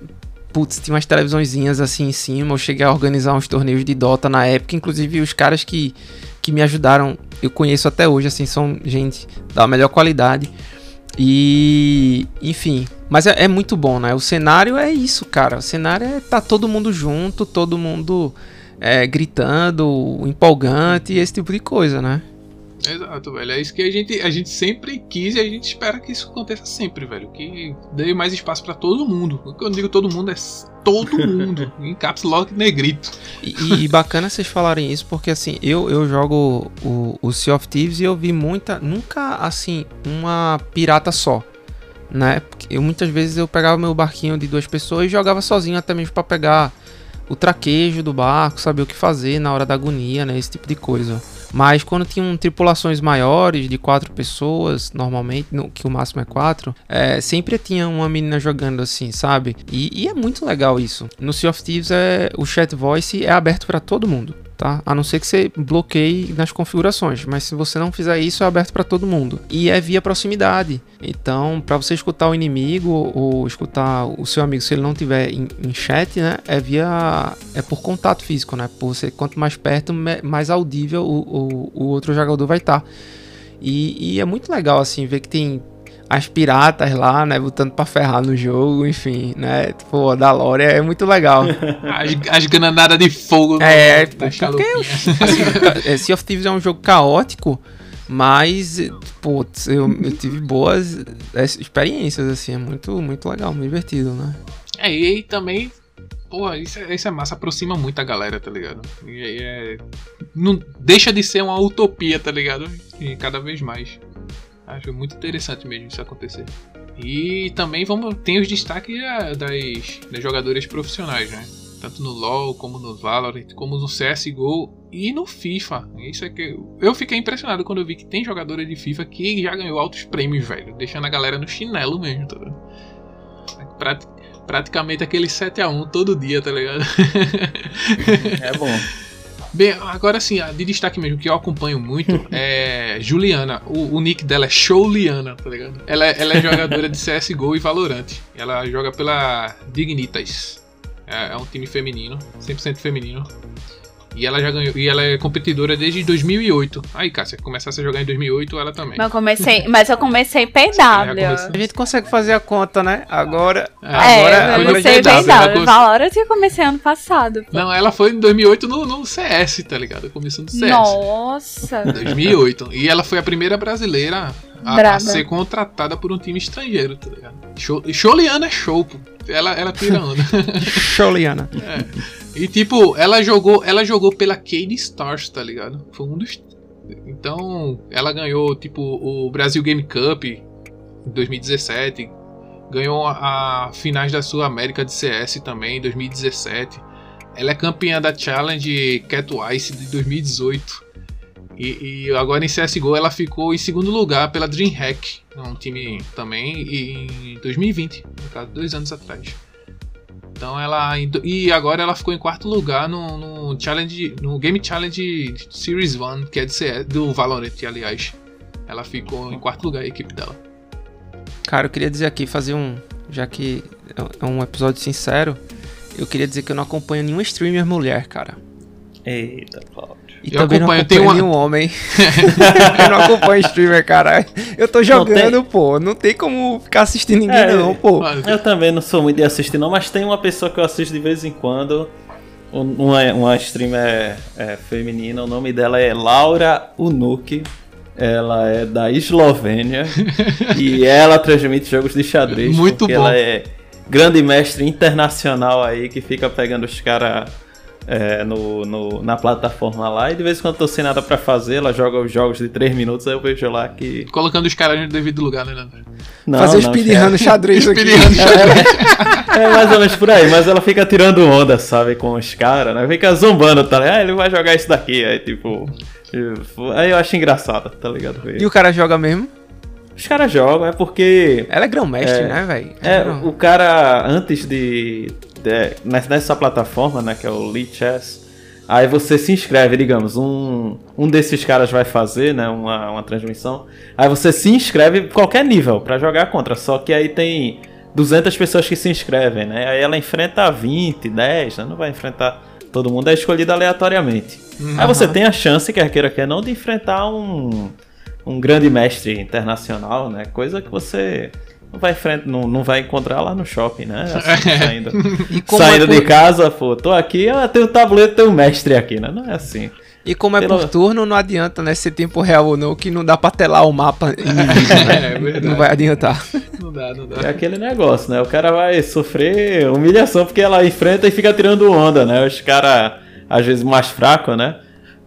putz, tinha umas televisõezinhas assim em cima. Eu cheguei a organizar uns torneios de Dota na época. Inclusive, os caras que, que me ajudaram, eu conheço até hoje, assim, são gente da melhor qualidade. E, enfim, mas é, é muito bom, né? O cenário é isso, cara. O cenário é tá todo mundo junto, todo mundo é, gritando, empolgante, esse tipo de coisa, né? Exato, velho. É isso que a gente, a gente sempre quis e a gente espera que isso aconteça sempre, velho. Que dê mais espaço pra todo mundo. Quando eu digo todo mundo, é todo mundo. em caps lock negrito. E, e bacana vocês falarem isso, porque assim, eu, eu jogo o, o Sea of Thieves e eu vi muita. Nunca assim, uma pirata só. né? Porque eu, muitas vezes eu pegava meu barquinho de duas pessoas e jogava sozinho até mesmo para pegar o traquejo do barco, saber o que fazer na hora da agonia, né? Esse tipo de coisa. Mas quando tinham tripulações maiores, de quatro pessoas, normalmente, no, que o máximo é quatro, é, sempre tinha uma menina jogando assim, sabe? E, e, é muito legal isso. No Sea of Thieves, é, o chat voice é aberto para todo mundo tá? A não ser que você bloqueie nas configurações, mas se você não fizer isso, é aberto para todo mundo. E é via proximidade. Então, para você escutar o inimigo ou escutar o seu amigo, se ele não tiver em, em, chat, né, é via é por contato físico, né? Por você quanto mais perto, mais audível o, o, o outro jogador vai estar. Tá. E, e, é muito legal assim ver que tem as piratas lá, né, botando pra ferrar no jogo, enfim, né, pô, da Lore é muito legal. as, as granadas de fogo é, no, porque, assim, é, Sea of Thieves é um jogo caótico, mas, pô, eu, eu tive boas é, experiências, assim, é muito, muito legal, muito divertido, né. É, e também Pô, isso é, isso é massa, aproxima muito a galera, tá ligado? E, é, não deixa de ser uma utopia, tá ligado? E cada vez mais. Acho muito interessante mesmo isso acontecer. E também vamos tem os destaques das, das jogadoras profissionais, né? Tanto no LoL, como no Valorant, como no CSGO e no FIFA. Isso é que eu fiquei impressionado quando eu vi que tem jogadora de FIFA que já ganhou altos prêmios, velho. Deixando a galera no chinelo mesmo, tá? Prat, praticamente aquele 7x1 todo dia, tá ligado? É bom. Bem, agora sim, de destaque mesmo, que eu acompanho muito é Juliana. O, o nick dela é Showliana, tá ligado? Ela, é, ela é jogadora de CSGO e Valorant. Ela joga pela Dignitas. É, é um time feminino, 100% feminino. E ela já ganhou. E ela é competidora desde 2008. Aí, Cássia, começasse a jogar em 2008, ela também. Mas eu comecei, mas eu comecei PW. A gente consegue fazer a conta, né? Agora. É, agora, eu comecei PW. Valorant eu comecei ano passado. Pô. Não, ela foi em 2008 no, no CS, tá ligado? Começou no CS. Nossa! 2008. E ela foi a primeira brasileira a, a, ser contratada por um time estrangeiro, tá ligado? Show, Sholiana é show, pô. Ela, ela tira onda. Sholiana. É. E tipo, ela jogou, ela jogou pela Cade Stars, tá ligado? Foi um dos Então, ela ganhou tipo o Brasil Game Cup em 2017, ganhou a, a finais da Sul América de CS também em 2017. Ela é campeã da Challenge Catwise de 2018. E, e, agora em CSGO ela ficou em segundo lugar pela DreamHack, um time também, em 2020, no caso, dois anos atrás. Então ela. E agora ela ficou em quarto lugar no, no Challenge. No Game Challenge Series 1, que é de CS, do Valorant, aliás. Ela ficou em quarto lugar a equipe dela. Cara, eu queria dizer aqui, fazer um. Já que é um episódio sincero, eu queria dizer que eu não acompanho nenhuma streamer mulher, cara. Eita, Paulo. E eu também acompanho, não acompanho uma... nenhum homem. eu não acompanho streamer, cara. Eu tô jogando, tem... pô. Não tem como ficar assistindo ninguém, é, não, pô. Eu também não sou muito de assistir, não, mas tem uma pessoa que eu assisto de vez em quando. Uma, uma streamer é, feminina, o nome dela é Laura Unuk. Ela é da Eslovênia e ela transmite jogos de xadrez. Muito bom. Ela é grande mestre internacional aí que fica pegando os caras é, no, no, na plataforma lá e de vez em quando tô sem nada pra fazer, ela joga os jogos de 3 minutos, aí eu vejo lá que. Colocando os caras no devido lugar, né, Leandro? Não, Fazer speedrun xadrez aqui. xadrez. É, é, mais ou menos por aí, mas ela fica tirando onda, sabe, com os caras, né? Fica zombando, tá ligado? Ah, ele vai jogar isso daqui, aí tipo. Aí eu acho engraçado, tá ligado? E o cara joga mesmo? Os caras jogam, é porque. Ela é grão-mestre, é, né, velho? É, é o cara, antes de é, nessa plataforma, né, que é o Lee Chess, aí você se inscreve, digamos, um, um desses caras vai fazer, né, uma, uma transmissão, aí você se inscreve qualquer nível para jogar contra, só que aí tem 200 pessoas que se inscrevem, né, aí ela enfrenta 20, 10, né, não vai enfrentar todo mundo, é escolhido aleatoriamente. Uhum. Aí você tem a chance, quer queira quer não, de enfrentar um, um grande mestre internacional, né, coisa que você não vai, frente, não, não vai encontrar lá no shopping, né? Assim, saindo saindo é por... de casa, pô, tô aqui, ah, tem o tabuleiro, tem o mestre aqui, né? Não é assim. E como é Pelo... por turno, não adianta, né? Ser tempo real ou não, que não dá pra telar o mapa né? é, não vai adiantar. Não dá, não dá. É aquele negócio, né? O cara vai sofrer humilhação porque ela enfrenta e fica tirando onda, né? Os caras, às vezes, mais fracos, né?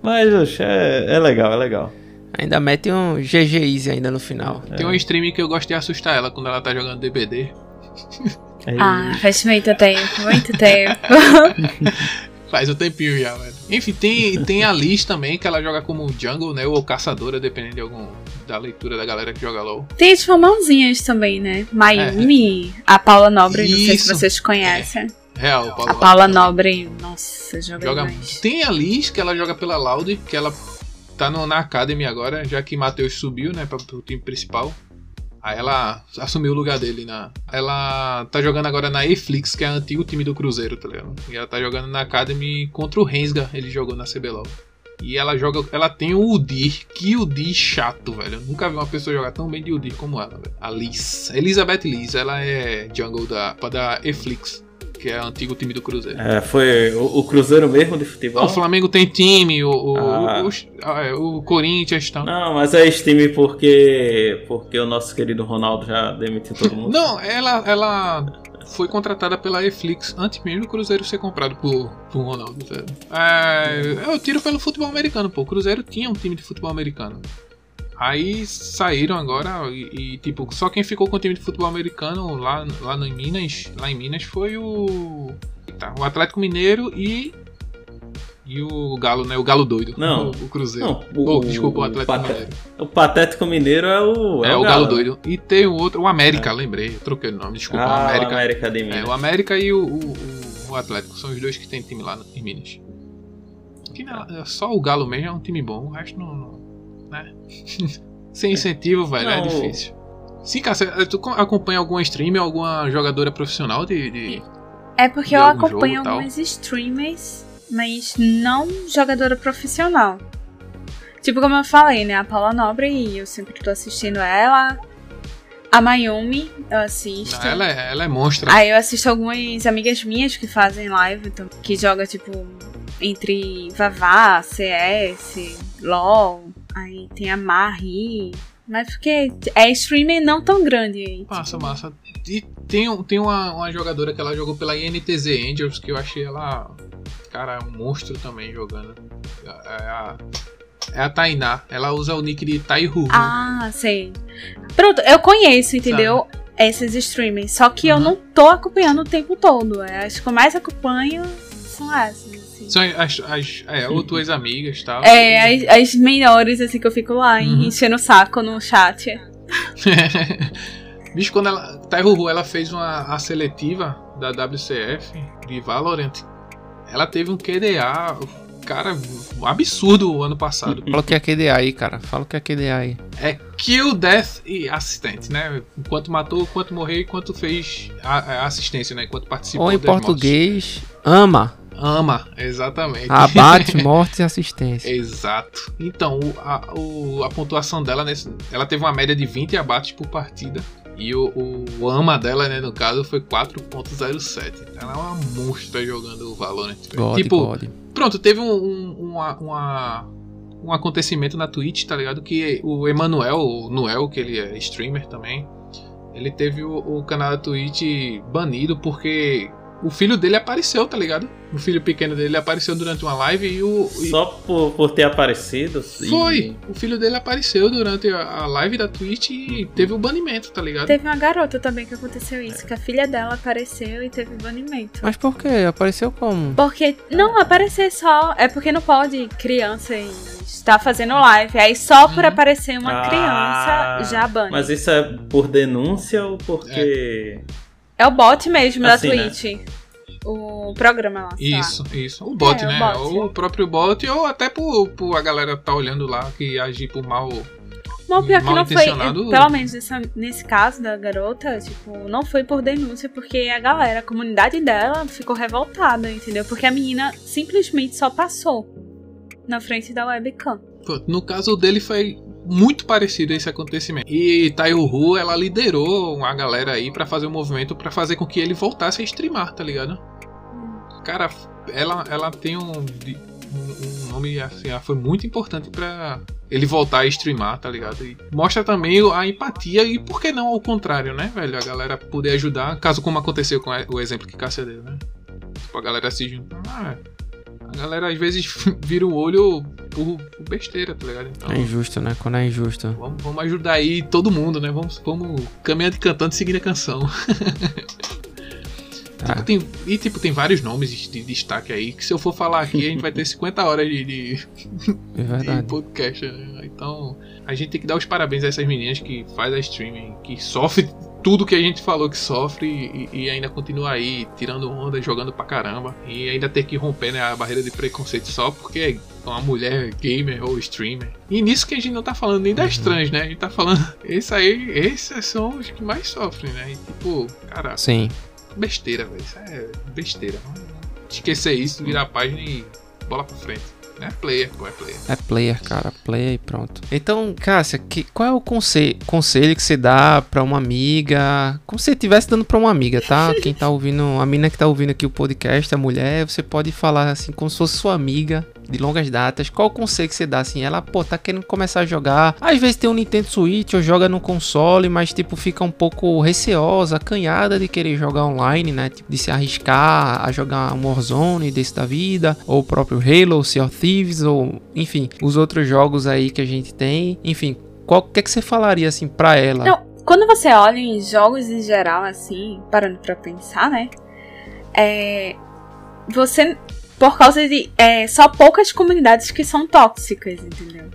Mas, é, é legal, é legal. Ainda mete um GG Easy ainda no final. Tem uma stream que eu gosto de assustar ela quando ela tá jogando DBD. Aí- Ah, faz muito tempo, muito tempo. Faz um tempinho já, velho. Enfim, tem, tem a Liz também, que ela joga como jungle, né? Ou caçadora, dependendo de algum, da leitura da galera que joga LOL. Tem as famãozinhas também, né? Mayumi, a Paula Nobre, não sei se Isso. vocês conhecem. Real, Paulo. A Paula Nobre, nossa, joga, joga. Tem a Liz, que ela joga pela Loud, que ela tá no, na Academy agora, já que Matheus subiu, né, pra, pro time principal. Aí ela assumiu o lugar dele na. Ela tá jogando agora na E-Flix, que é o antigo time do Cruzeiro, tá ligado? E ela tá jogando na Academy contra o Rensga, ele jogou na CBLOL. E ela joga. Ela tem o Udir. Que Udir chato, velho. Eu nunca vi uma pessoa jogar tão bem de Udir como ela, velho. A Liz. Elizabeth Liz, ela é jungle da, da E-Flix, que é o antigo time do Cruzeiro. É, foi o, o Cruzeiro mesmo de futebol? O Flamengo tem time, o, o, Ah. o, ah, é, o Corinthians tá. Não, mas é esse time porque, porque o nosso querido Ronaldo já demitiu todo mundo. Não, ela, ela foi contratada pela Eflix antes mesmo do Cruzeiro ser comprado por, por Ronaldo. É, eu tiro pelo futebol americano, pô. O Cruzeiro tinha um time de futebol americano. Aí saíram agora e, e, tipo, só quem ficou com o time de futebol americano lá, lá no, em Minas, lá em Minas foi o tá, o Atlético Mineiro e e o Galo, né? O Galo doido. Não. O, o Cruzeiro. Não, Oh, desculpa, o Atlético Pate- Mineiro. O Patético Mineiro é o. É, o Galo doido. E tem o outro, o América, lembrei. Eu troquei o nome, desculpa. Ah, o América. o América de Minas. É, o América e o, o, o- o Atlético são os dois que tem time lá em Minas. Que não- é só o Galo mesmo é um time bom, o resto não. Né? Sem incentivo, velho, é Não, difícil. Sim, Cássia, tu co- acompanha alguma streamer, alguma jogadora profissional de. de- É porque de eu algum acompanho jogo, algumas streamers, mas não jogadora profissional. Tipo como eu falei, né? A Paula Nobre, e eu sempre tô assistindo ela. A Mayumi, eu assisto. Não, ela, é, ela é monstra. Aí eu assisto algumas amigas minhas que fazem live, tam- que joga tipo entre Vavá, CS, LOL, aí tem a Mari. Mas porque é streamer não tão grande aí. Massa, massa. E tem, tem uma, uma jogadora que ela jogou pela INTZ Angels, que eu achei ela. Cara, um monstro também jogando. É a, é a Tainá. Ela usa o nick de Taihu. Ah, sei. Pronto, eu conheço, entendeu? Essas streamers. Só que eu Uhum. não tô acompanhando o tempo todo. É, As que eu mais acompanho são essas. São as, as é, ou tuas amigas e tal. É, as, as menores, assim, que eu fico lá Uhum. enchendo o saco no chat. Bicho, quando ela. Taihu, ela fez uma a seletiva da WCF de Valorant. Ela teve um QDA, cara, um absurdo o ano passado. Fala o que é QDA aí, cara. Fala o que é QDA aí. É kill, death e assistente, né? Enquanto matou, quanto morreu e quanto fez a, a assistência, né? Enquanto participou Ou em português, ama. Ama, exatamente. Abate, mortes e assistência. Exato. Então, o- a, o- a pontuação dela, nesse, ela teve uma média de 20 abates por partida. E o, o AMA dela, né, no caso, foi 4.07. Ela é uma monstra jogando o Valorant. velho. God, tipo, God. Pronto, teve um, um, uma- uma- um acontecimento na Twitch, tá ligado? Que o Emanuel, o Noel, que ele é streamer também, ele teve o, o canal da Twitch banido porque o filho dele apareceu, tá ligado? O filho pequeno dele apareceu durante uma live e o. e- Só por, por ter aparecido. e- Foi! O filho dele apareceu durante a live da Twitch e teve o banimento, tá ligado? Teve uma garota também que aconteceu isso, que a filha dela apareceu e teve banimento. Mas por quê? Apareceu como? Porque, não, aparecer só. É porque não pode criança e está fazendo live. Aí só por Uhum. aparecer uma Ah, criança já bane. Mas isso é por denúncia ou porque. É o bot mesmo Assim, da né? Twitch. O programa lá. sei lá. Isso, isso. O bot, É, o né? bot. Ou o próprio bot, ou até por, por a galera tá olhando lá que agir por mal. Não, pior que não foi. Pelo menos nessa- nesse caso da garota, tipo, não foi por denúncia, porque a galera, a comunidade dela ficou revoltada, entendeu? Porque a menina simplesmente só passou na frente da webcam. No caso dele foi muito parecido esse acontecimento. E Taihu, ela liderou a galera aí pra fazer o movimento pra fazer com que ele voltasse a streamar, tá ligado? Cara, ela, ela tem um, um, um nome assim, foi muito importante pra ele voltar a streamar, tá ligado? E mostra também a empatia e por que não ao contrário, né, velho? A galera poder ajudar, caso como aconteceu com a- o exemplo que Cássia deu, né? Tipo, a galera se junta. Ah, A galera às vezes vira o olho por, besteira, tá ligado? Então, É injusto, né? Quando é injusto. vamos, vamos ajudar aí todo mundo, né? Vamos, vamos caminhando e cantando seguindo a canção. Tá. Tipo, tem- e tipo, tem vários nomes de, de destaque aí que se eu for falar aqui a gente vai ter 50 horas de, de, É de podcast. né? Então a gente tem que dar os parabéns a essas meninas que faz a streaming, que sofre tudo que a gente falou que sofre e, e ainda continua aí tirando onda, jogando pra caramba. E ainda ter que romper né, a barreira de preconceito só porque é uma mulher gamer ou streamer. E nisso que a gente não tá falando nem das trans, né? A gente tá falando. Esse aí, esses são os que mais sofrem, né? E tipo, cara, Sim. besteira, velho. Isso é besteira. Vamos esquecer isso, virar a página e bola pra frente. É player, pô, é player. É player, cara. Player e pronto. Então, Cássia, que, qual é o conselho, conselho que você dá pra uma amiga? Como se você estivesse dando pra uma amiga, tá? Quem tá ouvindo, a mina que tá ouvindo aqui o podcast, a mulher, você pode falar assim, como se fosse sua amiga de longas datas. Qual o conselho que você dá assim? Ela, pô, tá querendo começar a jogar. Às vezes tem um Nintendo Switch ou joga no console, mas tipo, fica um pouco receosa, acanhada de querer jogar online, né? Tipo, de se arriscar a jogar um Warzone desse da vida, ou o próprio Halo, Sea of Thieves, ou enfim, os outros jogos aí que a gente tem. Enfim, qual que é que você falaria assim pra ela? Não, quando você olha em jogos em geral, assim, parando pra pensar, né? É. Você. Por causa de. É, só poucas comunidades que são tóxicas, entendeu?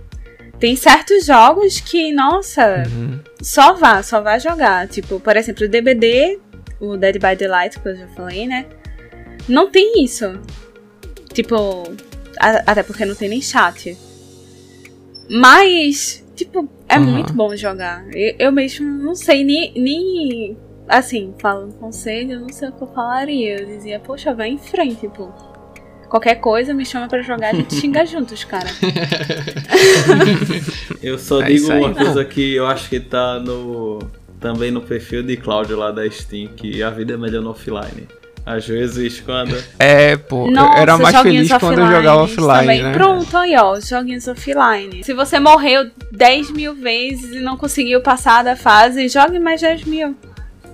Tem certos jogos que, nossa, Uhum. só vá, só vá jogar. Tipo, por exemplo, o DBD, o Dead by Daylight, que eu já falei, né? Não tem isso. Tipo, até porque não tem nem chat. Mas, tipo, é Aham. muito bom jogar. Eu, eu mesmo não sei nem, nem. Assim, falando conselho, eu não sei o que eu falaria. Eu dizia, poxa, vai em frente, pô. Qualquer coisa me chama pra jogar, a gente xinga juntos, cara. Eu só É digo aí. uma coisa que eu acho que tá no. Também no perfil de Cláudio lá da Steam, que a vida é melhor no offline. Às vezes quando. É, pô, eu Nossa, era mais feliz quando eu jogava offline, também. né? Pronto, aí ó, os joguinhos offline. Se você morreu 10 mil vezes e não conseguiu passar da fase, jogue mais 10 mil.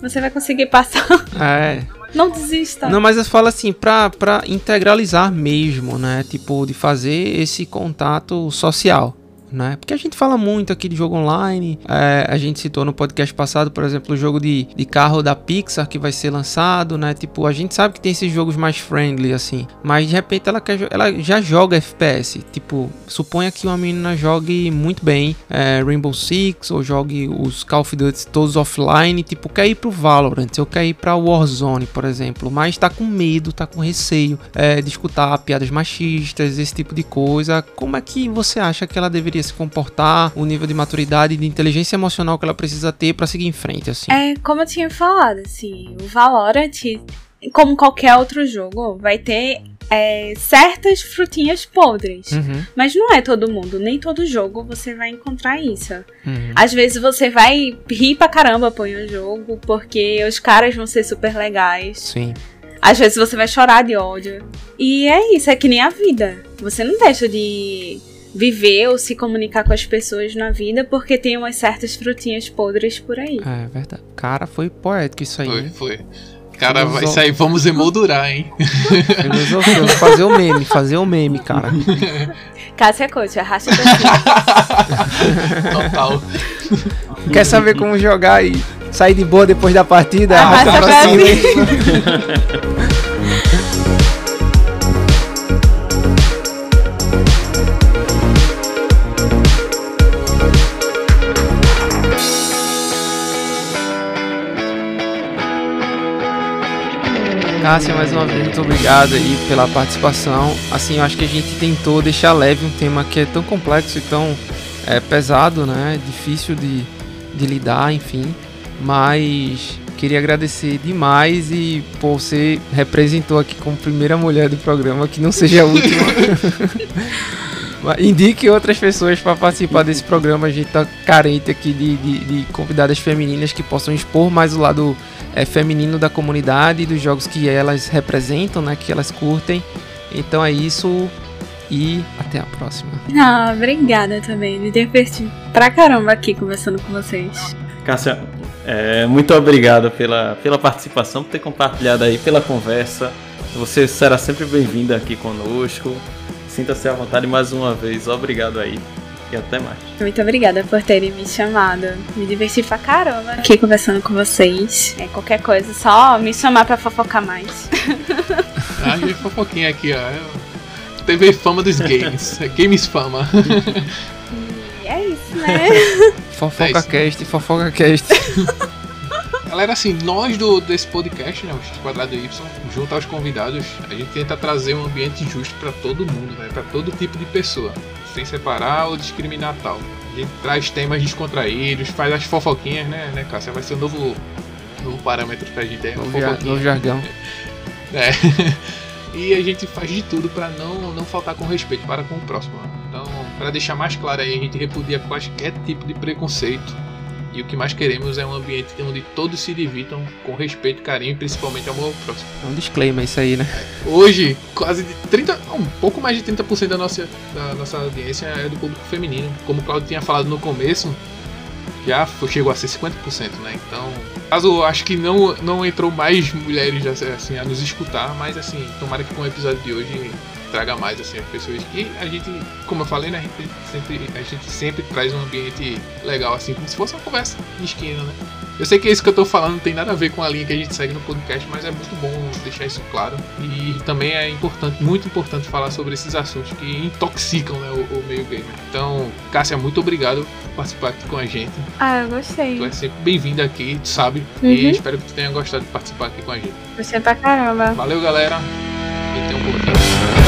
Você vai conseguir passar. É. Não desista. Não, mas eu falo assim, pra, pra integralizar mesmo, né? Tipo, de fazer esse contato social. Né? Porque a gente fala muito aqui de jogo online. é, a gente citou no podcast passado, por exemplo, o jogo de, de carro da Pixar que vai ser lançado, né? Tipo, a gente sabe que tem esses jogos mais friendly, assim. Mas de repente ela, quer, ela já joga FPS. Tipo, suponha que uma menina jogue muito bem é, Rainbow Six ou jogue os Call of Duty todos offline. Tipo, quer ir pro Valorant, ou quer ir pra Warzone, por exemplo. Mas tá com medo, tá com receio é, de escutar piadas machistas, esse tipo de coisa. Como é que você acha que ela deveria se comportar? O nível de maturidade e de inteligência emocional que ela precisa ter pra seguir em frente, assim? É, como eu tinha falado, assim, o Valorant, como qualquer outro jogo, vai ter é, certas frutinhas podres. Uhum, Mas não é todo mundo, nem todo jogo você vai encontrar isso. uhum. Às vezes você vai rir pra caramba por um jogo, porque os caras vão ser super legais. Sim. Às vezes você vai chorar de ódio. E é isso, é que nem a vida. Você não deixa de viver ou se comunicar com as pessoas na vida porque tem umas certas frutinhas podres por aí. É verdade. Cara, foi poético isso aí. Foi, foi. Cara, vai Filosofia. sair, vamos emoldurar, hein? Filosofia, fazer o meme, fazer o meme, cara. Cássia Coach, arrasta. Total. Quer saber como jogar e sair de boa depois da partida? Arrasta Arrasta pra pra cima. Cássia, mais uma vez, muito obrigado aí pela participação. Assim, eu acho que a gente tentou deixar leve um tema que é tão complexo e tão é, pesado, né? Difícil de, de lidar, enfim. Mas queria agradecer demais e pô, você representou aqui como primeira mulher do programa, que não seja a última. Indique outras pessoas para participar desse programa. A gente tá carente aqui de, de, de convidadas femininas que possam expor mais o lado é, feminino da comunidade, dos jogos que elas representam, né, que elas curtem. Então é isso e até a próxima. Ah, obrigada também. Me diverti pra caramba aqui conversando com vocês. Cássia, é, muito obrigado pela, pela participação, por ter compartilhado aí, pela conversa. Você será sempre bem-vinda aqui conosco. Sinta-se à vontade mais uma vez. Obrigado aí. E até mais. Muito obrigada por terem me chamado. Me diverti pra caramba aqui conversando com vocês. É, qualquer coisa, só me chamar pra fofocar mais. Ah, e fofoquinha aqui, ó. TV Fama dos Games. Games Fama. E é isso, né? Fofoca É isso. cast, fofoca cast. Galera, assim, nós do, desse podcast, né, o Quadrado Y, junto aos convidados, a gente tenta trazer um ambiente justo pra todo mundo, né, para todo tipo de pessoa, sem separar ou discriminar tal. A gente traz temas descontraídos, faz as fofoquinhas, né, né, Cássia? Vai ser o novo, novo parâmetro pra gente, é Novo, jar- novo jargão. É. E a gente faz de tudo pra não, não faltar com respeito para com o próximo. Então, pra deixar mais claro aí, a gente repudia qualquer tipo de preconceito. E o que mais queremos é um ambiente onde todos se divirtam com respeito, carinho e principalmente amor ao próximo. É um disclaimer isso aí, né? Hoje, quase de 30, um pouco mais de 30% da nossa, da nossa audiência é do público feminino. Como o Claudio tinha falado no começo, já chegou a ser 50%, né? Então, caso eu acho que não, não entrou mais mulheres assim, a nos escutar, mas assim, tomara que com o episódio de hoje traga mais assim, as pessoas que a gente, como eu falei, né? A gente sempre, a gente sempre traz um ambiente legal, assim, como se fosse uma conversa de esquina, né? Eu sei que isso que eu tô falando não tem nada a ver com a linha que a gente segue no podcast, mas é muito bom deixar isso claro. E também é importante, muito importante falar sobre esses assuntos que intoxicam né, o, o meio gamer. Então, Cássia, muito obrigado por participar aqui com a gente. Ah, eu gostei. Tu é sempre bem-vinda aqui, tu sabe. Uhum. E espero que tu tenha gostado de participar aqui com a gente. Gostei pra caramba. Valeu, galera. E tenha um bom dia.